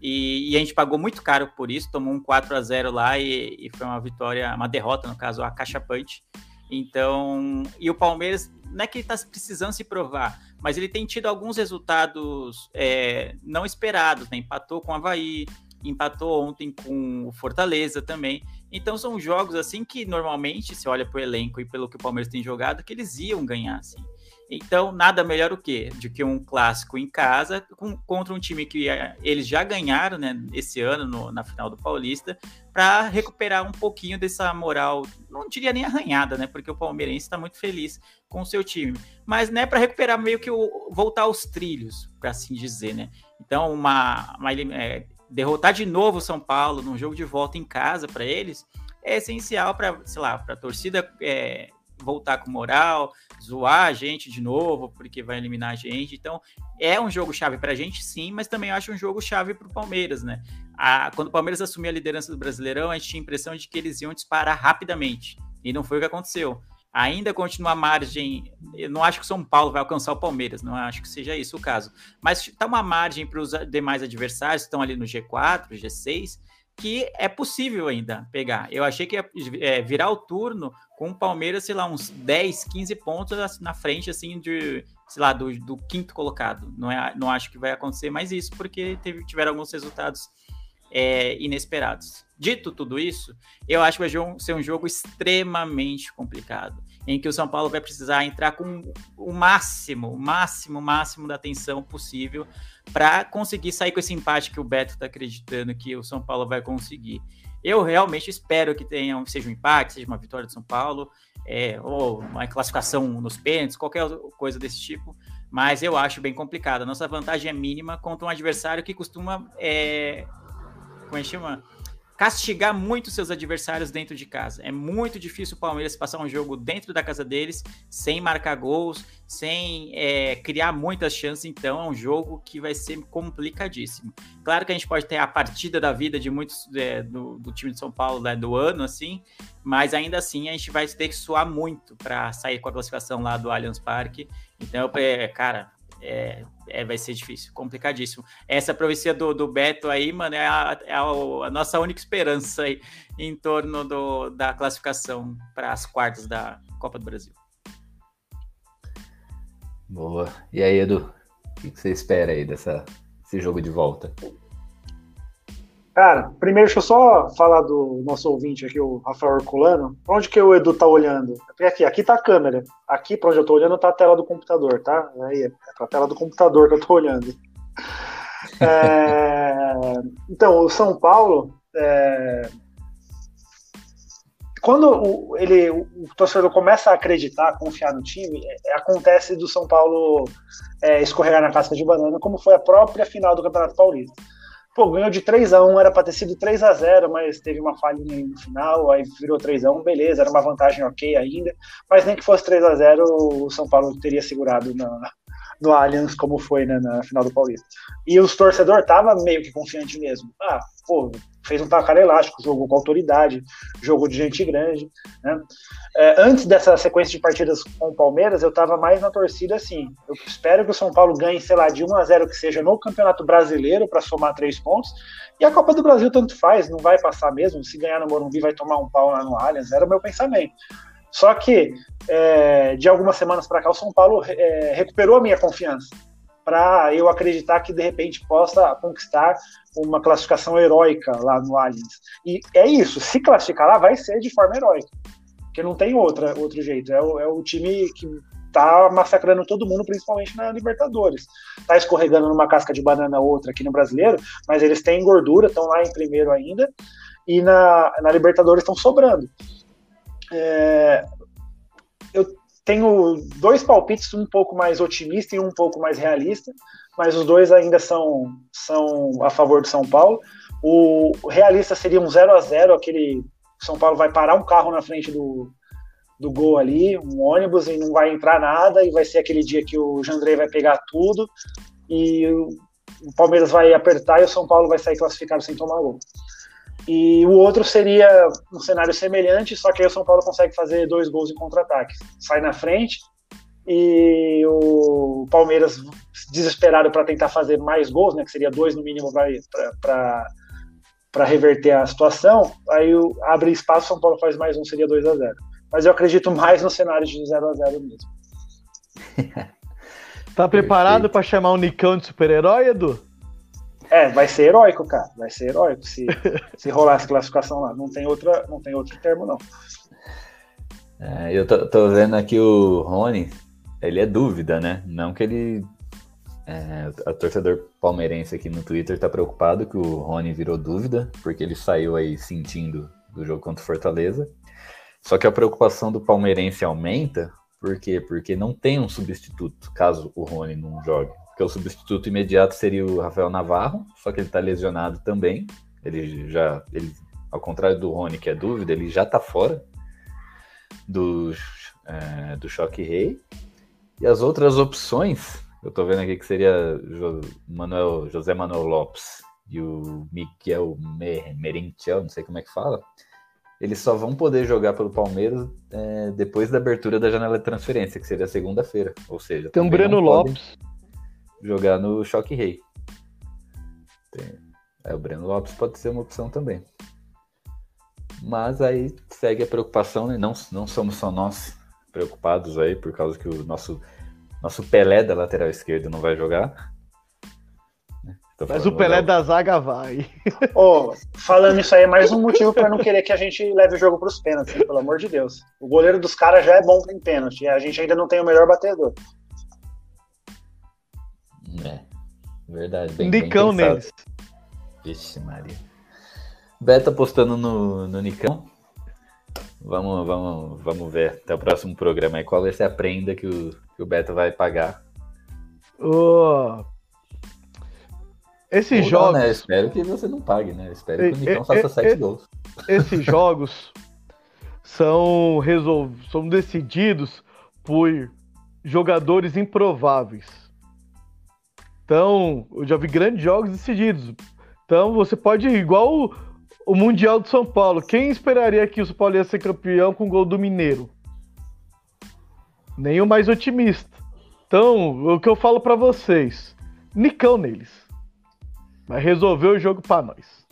E, e, a gente pagou muito caro por isso, tomou um 4 a 0 lá e, e foi uma vitória, uma derrota, no caso, a Cachapante. Então, e o Palmeiras não é que ele está precisando se provar, mas ele tem tido alguns resultados é, não esperados, né? Empatou com o Havaí, empatou ontem com o Fortaleza também. Então são jogos assim que normalmente se olha para o elenco e pelo que o Palmeiras tem jogado, que eles iam ganhar, assim. Então, nada melhor o quê? Do que um clássico em casa com, contra um time que é, eles já ganharam né, esse ano no, na final do Paulista, para recuperar um pouquinho dessa moral, não diria nem arranhada, né? Porque o palmeirense está muito feliz com o seu time, mas né, para recuperar meio que o, voltar aos trilhos, para assim dizer, né? Então, uma, uma é, derrotar de novo o São Paulo num jogo de volta em casa para eles é essencial para, sei lá, para a torcida é, voltar com moral, zoar a gente de novo, porque vai eliminar a gente. Então, é um jogo chave para a gente, sim, mas também acho um jogo chave para o Palmeiras, né? A, quando o Palmeiras assumiu a liderança do Brasileirão, a gente tinha a impressão de que eles iam disparar rapidamente. E não foi o que aconteceu. Ainda continua a margem. Eu não acho que o São Paulo vai alcançar o Palmeiras, não acho que seja isso o caso. Mas está uma margem para os demais adversários que estão ali no G4, G6, que é possível ainda pegar. Eu achei que ia é, virar o turno com o Palmeiras, sei lá, uns 10, 15 pontos na frente, assim, de, sei lá, do, do quinto colocado. Não, é, não acho que vai acontecer mais isso, porque teve, tiveram alguns resultados é, inesperados. Dito tudo isso, eu acho que vai ser um jogo extremamente complicado, em que o São Paulo vai precisar entrar com o máximo, o máximo, máximo da atenção possível para conseguir sair com esse empate que o Beto está acreditando que o São Paulo vai conseguir. Eu realmente espero que tenha, seja um empate, seja uma vitória do São Paulo, é, ou uma classificação nos pênaltis, qualquer coisa desse tipo, mas eu acho bem complicado. A nossa vantagem é mínima contra um adversário que costuma é, como é que chama? Castigar muito seus adversários dentro de casa. É muito difícil o Palmeiras passar um jogo dentro da casa deles, sem marcar gols, sem é, criar muitas chances. Então, é um jogo que vai ser complicadíssimo. Claro que a gente pode ter a partida da vida de muitos é, do, do, time de São Paulo né, do ano, assim, mas ainda assim a gente vai ter que suar muito para sair com a classificação lá do Allianz Parque. Então, é, cara, é, é, vai ser difícil, complicadíssimo. Essa profecia do, do Beto aí, mano, é, a, é a, a, nossa única esperança aí em torno do, da classificação para as quartas da Copa do Brasil. Boa. E aí, Edu, o que, você espera aí dessa, desse jogo de volta? Cara, primeiro deixa eu só falar do nosso ouvinte aqui, o Rafael Herculano. Onde que o Edu tá olhando? Aqui, aqui tá a câmera. Aqui pra onde eu tô olhando tá a tela do computador, tá? Aí, é pra tela do computador que eu tô olhando. É... Então, o São Paulo. É... Quando o, ele, o torcedor começa a acreditar, a confiar no time, é, acontece do São Paulo é, escorregar na casca de banana, como foi a própria final do Campeonato Paulista. Pô, ganhou de 3 a 1 era para ter sido 3 a 0 mas teve uma falha no final, aí virou 3 a 1 beleza, era uma vantagem ok ainda, mas nem que fosse 3 a 0 o São Paulo teria segurado na, no Allianz, como foi né, na final do Paulista. E os torcedores estavam meio que confiante mesmo. Ah, pô, fez um placar elástico, jogou com autoridade, jogou de gente grande. Né? É, antes dessa sequência de partidas com o Palmeiras, eu estava mais na torcida assim. Eu espero que o São Paulo ganhe, sei lá, de 1 a 0 que seja no Campeonato Brasileiro para somar três pontos. E a Copa do Brasil tanto faz, não vai passar mesmo. Se ganhar no Morumbi, vai tomar um pau lá no Allianz. Era o meu pensamento. Só que, é, de algumas semanas para cá, o São Paulo é, recuperou a minha confiança para eu acreditar que de repente possa conquistar uma classificação heróica lá no Allianz. E é isso, se classificar lá vai ser de forma heróica, porque não tem outra, outro jeito. É o, é o time que tá massacrando todo mundo, principalmente na Libertadores. Tá escorregando numa casca de banana outra aqui no Brasileiro, mas eles têm gordura, estão lá em primeiro ainda, e na, na Libertadores estão sobrando. É, eu tenho dois palpites, um pouco mais otimista e um pouco mais realista, mas os dois ainda são, são a favor do São Paulo. O realista seria um 0 a 0 aquele São Paulo vai parar um carro na frente do, do gol ali, um ônibus, e não vai entrar nada, e vai ser aquele dia que o Jandrei vai pegar tudo, e o Palmeiras vai apertar e o São Paulo vai sair classificado sem tomar gol. E o outro seria um cenário semelhante, só que aí o São Paulo consegue fazer dois gols em contra-ataque. Sai na frente e o Palmeiras desesperado para tentar fazer mais gols, né, que seria dois no mínimo para reverter a situação. Aí abre espaço, São Paulo faz mais um, seria 2 a 0 Mas eu acredito mais no cenário de 0 a 0 mesmo. tá preparado para chamar o Nicão de super-herói, Edu? É, vai ser heróico, cara. Vai ser heróico se, se rolar essa classificação lá. Não tem, outra, não tem outro termo, não. É, eu tô, tô, vendo aqui o Rony. ele é dúvida, né? Não que ele. É, a torcedor palmeirense aqui no Twitter tá preocupado que o Rony virou dúvida, porque ele saiu aí sentindo do jogo contra o Fortaleza. Só que a preocupação do palmeirense aumenta, por quê? Porque não tem um substituto, caso o Rony não jogue. Porque o substituto imediato seria o Rafael Navarro, só que ele tá lesionado também. Ele já, ele, ao contrário do Rony, que é dúvida, ele já tá fora do, é, do Choque Rei. E as outras opções, eu tô vendo aqui que seria jo, Manuel, José Manuel Lopes e o Miguel Merentiel, não sei como é que fala. Eles só vão poder jogar pelo Palmeiras é, depois da abertura da janela de transferência, que seria segunda-feira. Ou seja, tem o Breno Lopes jogar no Choque Rei. Tem, é, o Breno Lopes pode ser uma opção também. Mas aí segue a preocupação, né? Não, não somos só nós preocupados aí, por causa que o nosso, nosso Pelé da lateral esquerda não vai jogar. Mas o Pelé da zaga vai. Oh, falando isso aí, é mais um motivo para não querer que a gente leve o jogo para os pênaltis, pelo amor de Deus. O goleiro dos caras já é bom em pênalti, e a gente ainda não tem o melhor batedor. Verdade. Bem, Nicão bem neles. Vixe, Maria. Beto apostando no, no Nicão. Vamos, vamos, vamos ver até o próximo programa aí qual vai ser a prenda que o, que o Beto vai pagar. Oh. Esses Ou jogos. Não, né? Espero que você não pague, né? Espero que o Nicão faça sete gols. Esses jogos são, resol... são decididos por jogadores improváveis. Então, eu já vi grandes jogos decididos. Então, você pode ir igual o, o Mundial de São Paulo. Quem esperaria que o São Paulo ia ser campeão com o gol do Mineiro? Nem o mais otimista. Então, o que eu falo para vocês, nicão neles. Vai resolver o jogo para nós.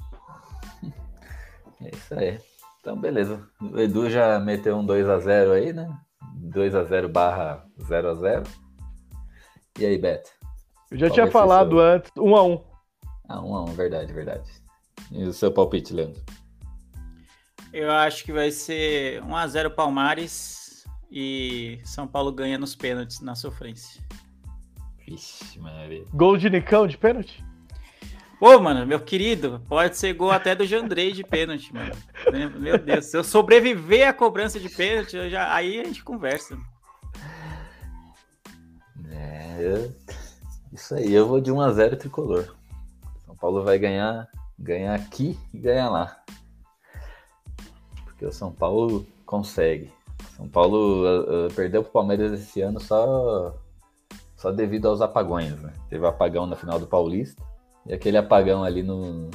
É isso aí. Então, beleza. O Edu já meteu um 2x0 aí, né? 2x0 barra 0x0. E aí, Beto? Eu já Qual tinha falado seu... antes, 1x1. Ah, 1x1, verdade, verdade. E o seu palpite, Leandro? Eu acho que vai ser 1x0 Palmares e São Paulo ganha nos pênaltis na sofrência. Vixe, Maria. Gol de Nicão de pênalti? Pô, mano, meu querido, pode ser gol até do Jandrei de pênalti, mano. Meu Deus, se eu sobreviver à cobrança de pênalti, já, aí a gente conversa. É, isso aí, eu vou de 1x0 tricolor. São Paulo vai ganhar ganhar aqui e ganhar lá. Porque o São Paulo consegue. São Paulo uh, perdeu para o Palmeiras esse ano só, só devido aos apagões. Né? Teve apagão na final do Paulista e aquele apagão ali no,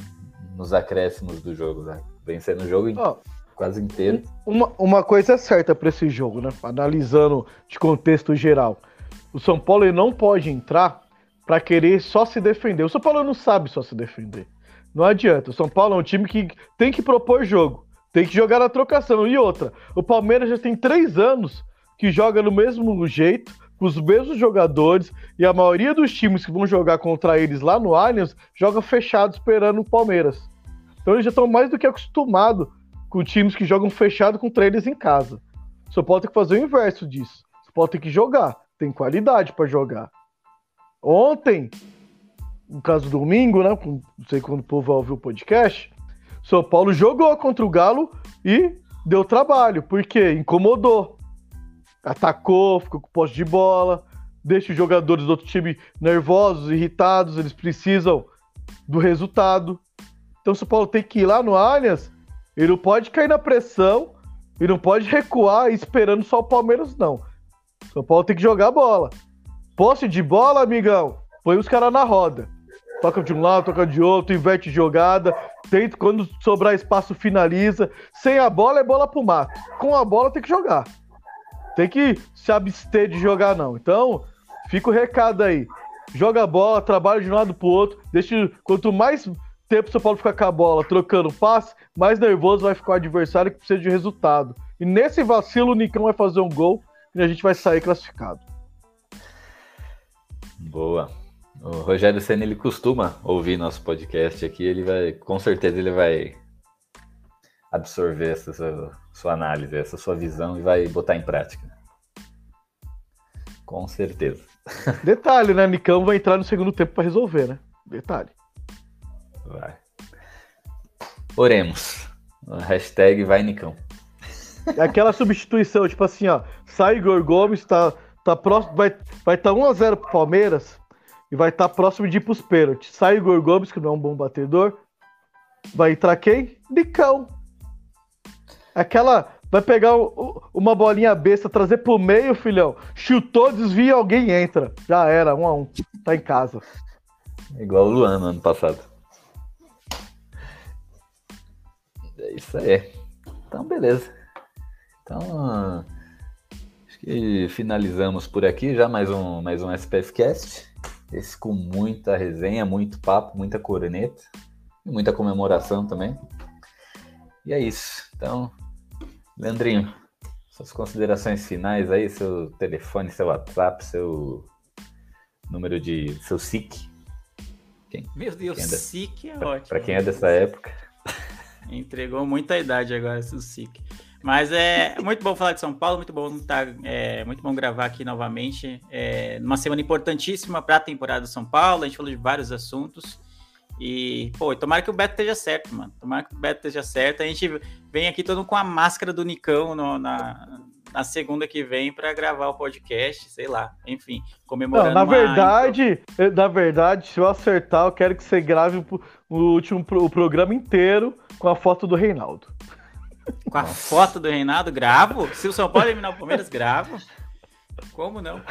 nos acréscimos do jogo. Né? Vencendo o jogo oh, quase inteiro. Uma, uma coisa é certa para esse jogo, né? analisando de contexto geral. O São Paulo não pode entrar para querer só se defender. O São Paulo não sabe só se defender. Não adianta. O São Paulo é um time que tem que propor jogo. Tem que jogar na trocação. E outra, o Palmeiras já tem três anos que joga no mesmo jeito, com os mesmos jogadores, e a maioria dos times que vão jogar contra eles lá no Allianz joga fechado esperando o Palmeiras. Então eles já estão mais do que acostumados com times que jogam fechado contra eles em casa. São Paulo tem que fazer o inverso disso. São Paulo tem que jogar, tem qualidade para jogar. Ontem, no caso domingo, né? Não sei quando o povo vai ouvir o podcast. São Paulo jogou contra o Galo e deu trabalho, porque incomodou. Atacou, ficou com posse de bola, deixa os jogadores do outro time nervosos, irritados, eles precisam do resultado. Então o São Paulo tem que ir lá no Allianz, ele não pode cair na pressão, e não pode recuar esperando só o Palmeiras, não. São Paulo tem que jogar bola. Posse de bola, amigão, põe os caras na roda toca de um lado, toca de outro, inverte jogada, tenta, quando sobrar espaço, finaliza. Sem a bola é bola pro mato. Com a bola tem que jogar. Tem que se abster de jogar, não. Então, fica o recado aí. Joga a bola, trabalha de um lado pro outro. Deixa, quanto mais tempo o São Paulo ficar com a bola trocando passe, mais nervoso vai ficar o adversário que precisa de resultado. E nesse vacilo, o Nicão vai fazer um gol e a gente vai sair classificado. Boa. O Rogério Senna ele costuma ouvir nosso podcast aqui, ele vai, com certeza ele vai absorver essa sua, sua análise, essa sua visão e vai botar em prática. Com certeza. Detalhe, né? Nicão vai entrar no segundo tempo para resolver, né? Detalhe. Vai. Oremos. Hashtag vai Nicão. É aquela substituição, tipo assim, ó. Sai Igor Gomes, tá, tá próximo, vai estar vai tá 1x0 pro Palmeiras e vai estar tá próximo de ir pros pênaltis. Sai Igor Gomes, que não é um bom batedor. Vai entrar quem? Nicão. Aquela. Vai pegar o, uma bolinha besta, trazer pro meio, filhão. Chutou, desvia, alguém entra. Já era, um a um. Tá em casa. Igual o Luan no ano passado. É isso aí. Então, beleza. Então, que finalizamos por aqui já mais um, mais um SPF Cast. Esse com muita resenha, muito papo, muita corneta e muita comemoração também. E é isso. Então, Leandrinho, suas considerações finais aí, seu telefone, seu WhatsApp, seu número de. seu SIC. Quem, Meu Deus, quem é SIC é ótimo. Para quem é dessa época. Entregou muita idade agora, esse SIC. Mas é muito bom falar de São Paulo, muito bom tá, é, muito bom gravar aqui novamente. É, numa semana importantíssima para a temporada do São Paulo. A gente falou de vários assuntos. E, pô, tomara que o Beto esteja certo, mano. Tomara que o Beto esteja certo. A gente vem aqui todo com a máscara do Nicão no, na, na segunda que vem para gravar o podcast, sei lá. Enfim, comemorando. Não, na verdade, uma... na verdade, se eu acertar, eu quero que você grave o último o programa inteiro com a foto do Reinaldo. Com a foto do Reinaldo, gravo. Se o São Paulo eliminar o Palmeiras, gravo. Como não?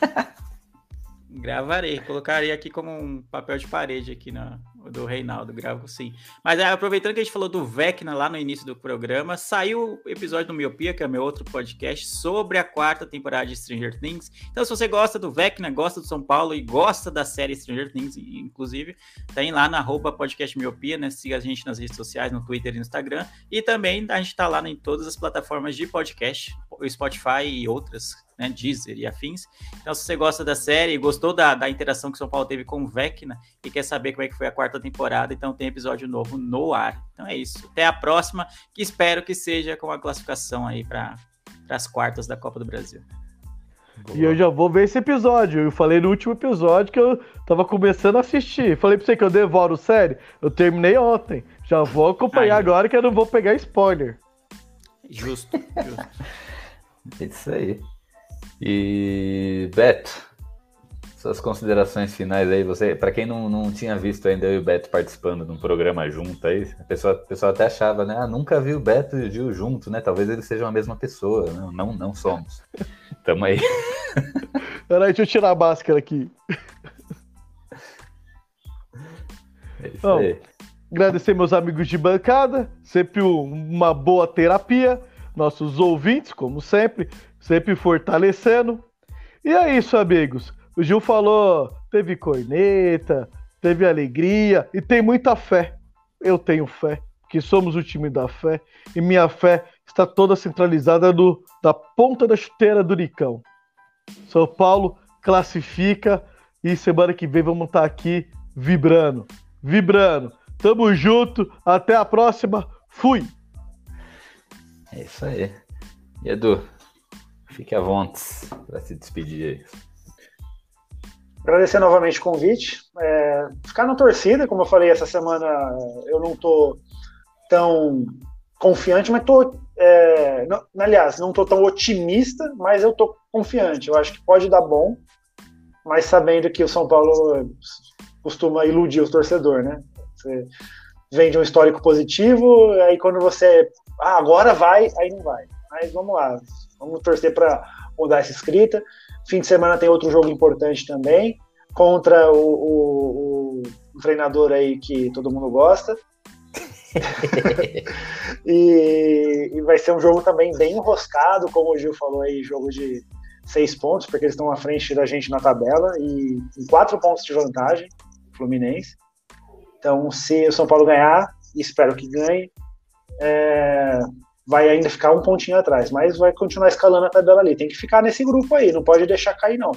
Gravarei, colocarei aqui como um papel de parede aqui na, do Reinaldo, gravo sim. Mas é, aproveitando que a gente falou do Vecna lá no início do programa, saiu o episódio do Miopia, que é meu outro podcast, sobre a quarta temporada de Stranger Things. Então, se você gosta do Vecna, gosta do São Paulo e gosta da série Stranger Things, inclusive, tem lá na arroba podcast Miopia, né? Siga a gente nas redes sociais, no Twitter e no Instagram. E também a gente tá lá em todas as plataformas de podcast, o Spotify e outras né, Deezer e afins. Então, se você gosta da série, gostou da, da interação que o São Paulo teve com o Vecna e quer saber como é que foi a quarta temporada, então tem episódio novo no ar. Então é isso. Até a próxima, que espero que seja com a classificação aí para as quartas da Copa do Brasil. Boa. E eu já vou ver esse episódio. Eu falei no último episódio que eu tava começando a assistir. Falei pra você que eu devoro série. Eu terminei ontem. Já vou acompanhar Ai, agora que eu não vou pegar spoiler. Justo, justo. É isso aí. E Beto, suas considerações finais aí, você, para quem não, não tinha visto ainda eu e o Beto participando de um programa junto aí, a pessoa, a pessoa até achava, né? Ah, nunca viu o Beto e o Gil junto, né? Talvez eles sejam a mesma pessoa. Não, não, não somos. Tamo aí. Peraí, deixa eu tirar a máscara aqui. É isso Bom, aí. Agradecer meus amigos de bancada, sempre uma boa terapia. Nossos ouvintes, como sempre, sempre fortalecendo. E é isso, amigos. O Gil falou, teve corneta, teve alegria e tem muita fé. Eu tenho fé, que somos o time da fé, e minha fé está toda centralizada no, da ponta da chuteira do Nicão. São Paulo classifica e semana que vem vamos estar aqui vibrando, vibrando. Tamo junto, até a próxima. Fui. É isso aí. E Edu, Fique à vontade para se despedir aí. Agradecer novamente o convite. É, ficar na torcida, como eu falei, essa semana eu não estou tão confiante, mas estou. É, não, aliás, não estou tão otimista, mas eu estou confiante. Eu acho que pode dar bom, mas sabendo que o São Paulo costuma iludir o torcedor, né? Você vende um histórico positivo, aí quando você. Ah, agora vai, aí não vai. Mas vamos lá. Vamos torcer para mudar essa escrita. Fim de semana tem outro jogo importante também, contra o, o, o treinador aí que todo mundo gosta. e, e, vai ser um jogo também bem enroscado, como o Gil falou aí, jogo de seis pontos, porque eles estão à frente da gente na tabela e em quatro pontos de vantagem, Fluminense. Então, se o São Paulo ganhar, espero que ganhe, é, vai ainda ficar um pontinho atrás, mas vai continuar escalando a tabela ali. Tem que ficar nesse grupo aí, não pode deixar cair, não.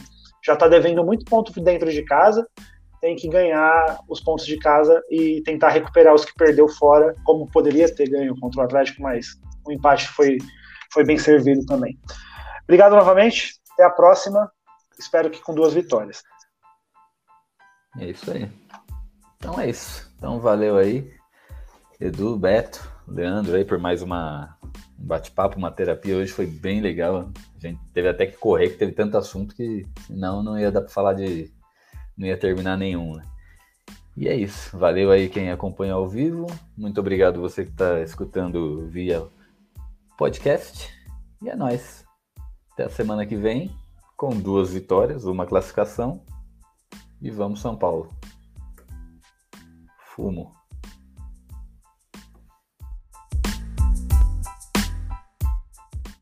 Já está devendo muito ponto dentro de casa, tem que ganhar os pontos de casa e tentar recuperar os que perdeu fora, como poderia ter ganho contra o Atlético, mas o empate foi, foi bem servido também. Obrigado novamente Até a próxima. Espero que com duas vitórias. É isso aí. Então é isso. Então valeu aí, Edu, Beto, Leandro aí por mais uma um bate-papo, uma terapia. Hoje foi bem legal. A gente teve até que correr, que teve tanto assunto que senão não ia dar para falar de. não ia terminar nenhum, né? E é isso. Valeu aí quem acompanha ao vivo. Muito obrigado você que está escutando via podcast. E é nóis. Até a semana que vem, com duas vitórias, uma classificação. E vamos São Paulo. Fumo.